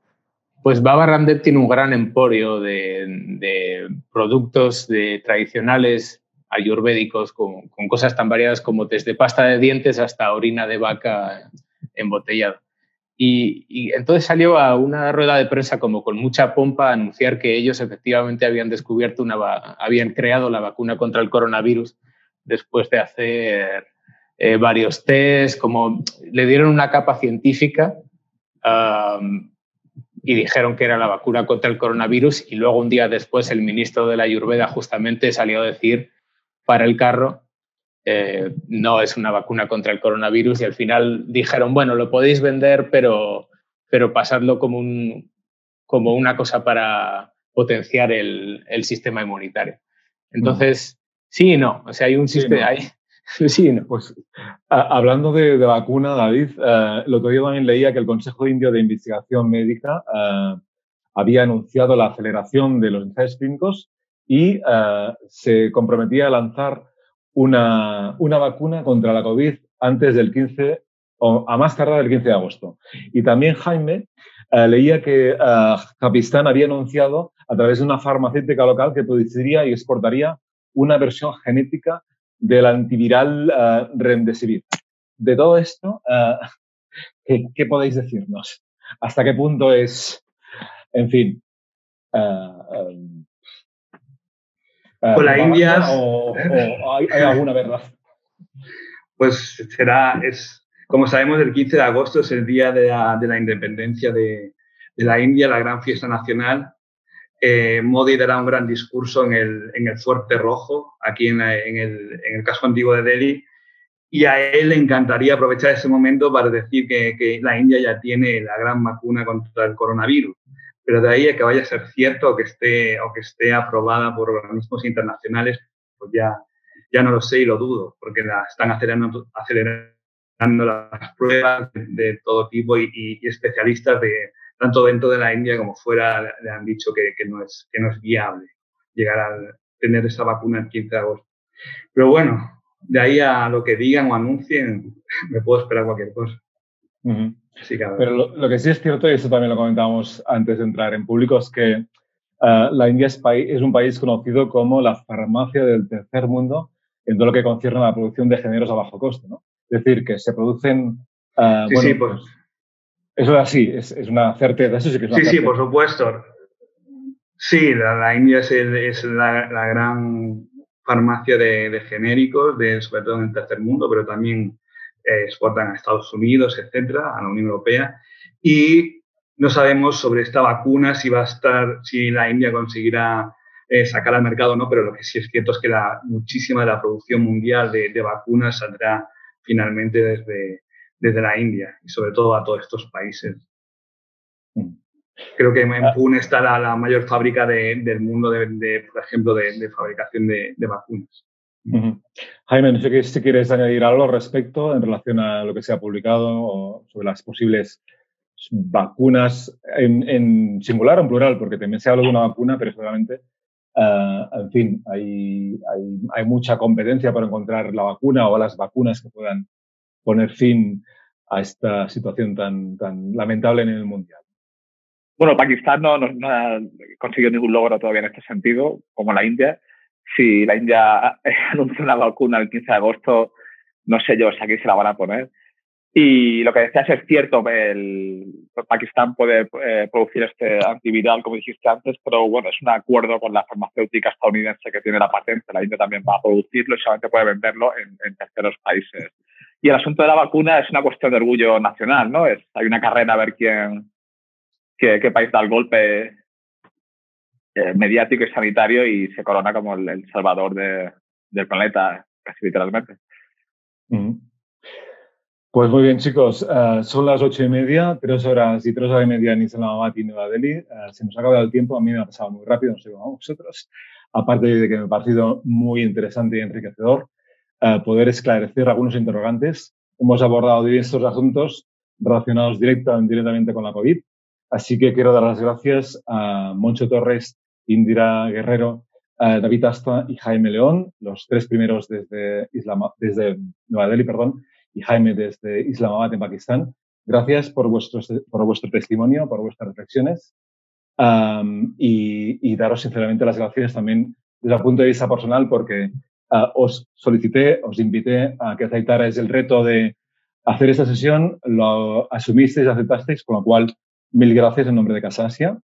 pues Baba Ramdev tiene un gran emporio de, de productos de tradicionales ayurvédicos con, con, cosas tan variadas como desde pasta de dientes hasta orina de vaca embotellada. Y, entonces salió a una rueda de prensa como con mucha pompa a anunciar que ellos efectivamente habían descubierto una, habían creado la vacuna contra el coronavirus después de hacer eh, varios test, como le dieron una capa científica y dijeron que era la vacuna contra el coronavirus y luego un día después el ministro de la Ayurveda justamente salió a decir para el carro, eh, no es una vacuna contra el coronavirus y al final dijeron, bueno, lo podéis vender, pero, pero pasadlo como, un, como una cosa para potenciar el, el sistema inmunitario. Entonces, sí y no, o sea, hay un sistema... Hay, sí, no. Pues hablando de, de, vacuna, David, eh, lo que yo también leía que el Consejo Indio de Investigación Médica eh, había anunciado la aceleración de los ensayos clínicos y uh, se comprometía a lanzar una, una, vacuna contra la COVID antes del 15 o a más tardar del 15 de agosto. Y también Jaime uh, leía que uh, Japistán había anunciado a través de una farmacéutica local que produciría y exportaría una versión genética del antiviral Remdesivir. De todo esto, ¿qué, ¿qué, podéis decirnos? ¿Hasta qué punto es, en fin, um, con la India. O, hay, alguna verdad? Pues será, es, como sabemos, el 15 de agosto es el día de la, de la independencia de, de, la India, la gran fiesta nacional. Eh, Modi dará un gran discurso en el, en el Fuerte Rojo, aquí en, en, el, en, el, casco antiguo de Delhi, y a él le encantaría aprovechar ese momento para decir que, que la India ya tiene la gran vacuna contra el coronavirus pero de ahí a que vaya a ser cierto o que esté, o que esté aprobada por organismos internacionales, pues ya, ya no lo sé y lo dudo, porque la están acelerando, acelerando las pruebas de, todo tipo y, especialistas de tanto dentro de la India como fuera le han dicho que, que, no, es, que no es viable llegar a tener esa vacuna el 15 de agosto. Pero bueno, de ahí a lo que digan o anuncien, me puedo esperar cualquier cosa. Pero lo, que sí es cierto, y eso también lo comentábamos antes de entrar en público, es que uh, la India es, es, un país conocido como la farmacia del tercer mundo en todo lo que concierne a la producción de géneros a bajo coste. ¿no? Es decir, que se producen sí, sí, pues, eso es así, es, una certeza. Eso sí, que es sí, sí, por supuesto. Sí, la, India es, la, gran farmacia de, genéricos, de, sobre todo en el tercer mundo, pero también eh, exportan a Estados Unidos, etcétera, a la Unión Europea. Y no sabemos sobre esta vacuna si va a estar, si la India conseguirá eh, sacar al mercado o no, pero lo que sí es cierto es que la, muchísima de la producción mundial de, de vacunas saldrá finalmente desde, desde la India y sobre todo a todos estos países. Mm. Creo que en ah. Pune está la, mayor fábrica del mundo, de, por ejemplo, de, fabricación de, vacunas. Jaime, no sé si quieres añadir algo al respecto en relación a lo que se ha publicado sobre las posibles vacunas en, singular o en plural, porque también se habla de una vacuna, pero seguramente, ah, en fin, hay, mucha competencia para encontrar la vacuna o las vacunas que puedan poner fin a esta situación tan, tan lamentable en el Mundial. Bueno, Pakistán no, no, ha conseguido ningún logro todavía en este sentido, como la India. Si la India anuncia una vacuna el 15 de agosto, no sé yo si aquí se la van a poner. Y lo que decías es cierto, el, Pakistán puede eh, producir este antiviral, como dijiste antes, pero bueno, es un acuerdo con la farmacéutica estadounidense que tiene la patente. La India también va a producirlo y solamente puede venderlo en terceros países. Y el asunto de la vacuna es una cuestión de orgullo nacional, ¿no? Es, hay una carrera a ver quién, qué, país da el golpe eh, mediático y sanitario y se corona como el, salvador del planeta, casi literalmente. Pues muy bien, chicos. Eh, son las ocho y media, tres horas y tres horas y media en Islamabad y Nueva Delhi. Eh, se nos ha acabado el tiempo. A mí me ha pasado muy rápido, no sé cómo vosotros. Aparte de que me ha parecido muy interesante y enriquecedor poder esclarecer algunos interrogantes. Hemos abordado diversos asuntos relacionados directa o indirectamente con la COVID. Así que quiero dar las gracias a Moncho Torres, Indira Guerrero, David Asta y Jaime León, los tres primeros desde, desde Nueva Delhi, perdón, y Jaime desde Islamabad, en Pakistán. Gracias por, vuestro, por vuestro testimonio, por vuestras reflexiones y, daros sinceramente las gracias también desde el punto de vista personal porque Ah, os solicité, os invité a que aceptarais el reto de hacer esta sesión, lo asumisteis, aceptasteis, con lo cual mil gracias en nombre de Casasia.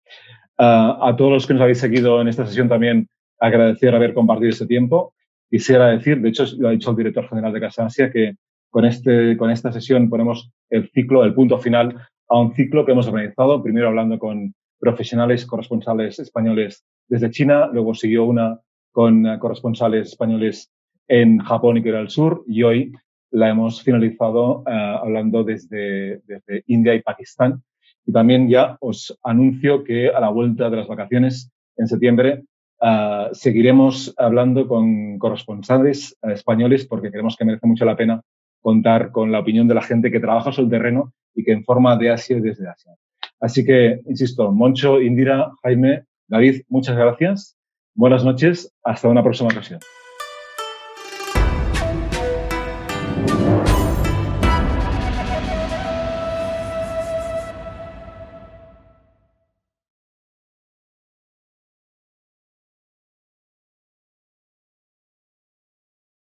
Ah, a todos los que nos habéis seguido en esta sesión también agradecer haber compartido este tiempo. Quisiera decir, de hecho lo ha dicho el director general de Casasia, que con, este, con esta sesión ponemos el ciclo, el punto final a un ciclo que hemos organizado, primero hablando con profesionales corresponsales españoles desde China, luego siguió una con corresponsales españoles en Japón y Corea del Sur y hoy la hemos finalizado eh, hablando desde, desde, India y Pakistán. Y también ya os anuncio que a la vuelta de las vacaciones en septiembre eh, seguiremos hablando con corresponsales españoles porque creemos que merece mucho la pena contar con la opinión de la gente que trabaja sobre el terreno y que informa de Asia y desde Asia. Así que, insisto, Moncho, Indira, Jaime, David, muchas gracias Buenas noches, hasta una próxima ocasión.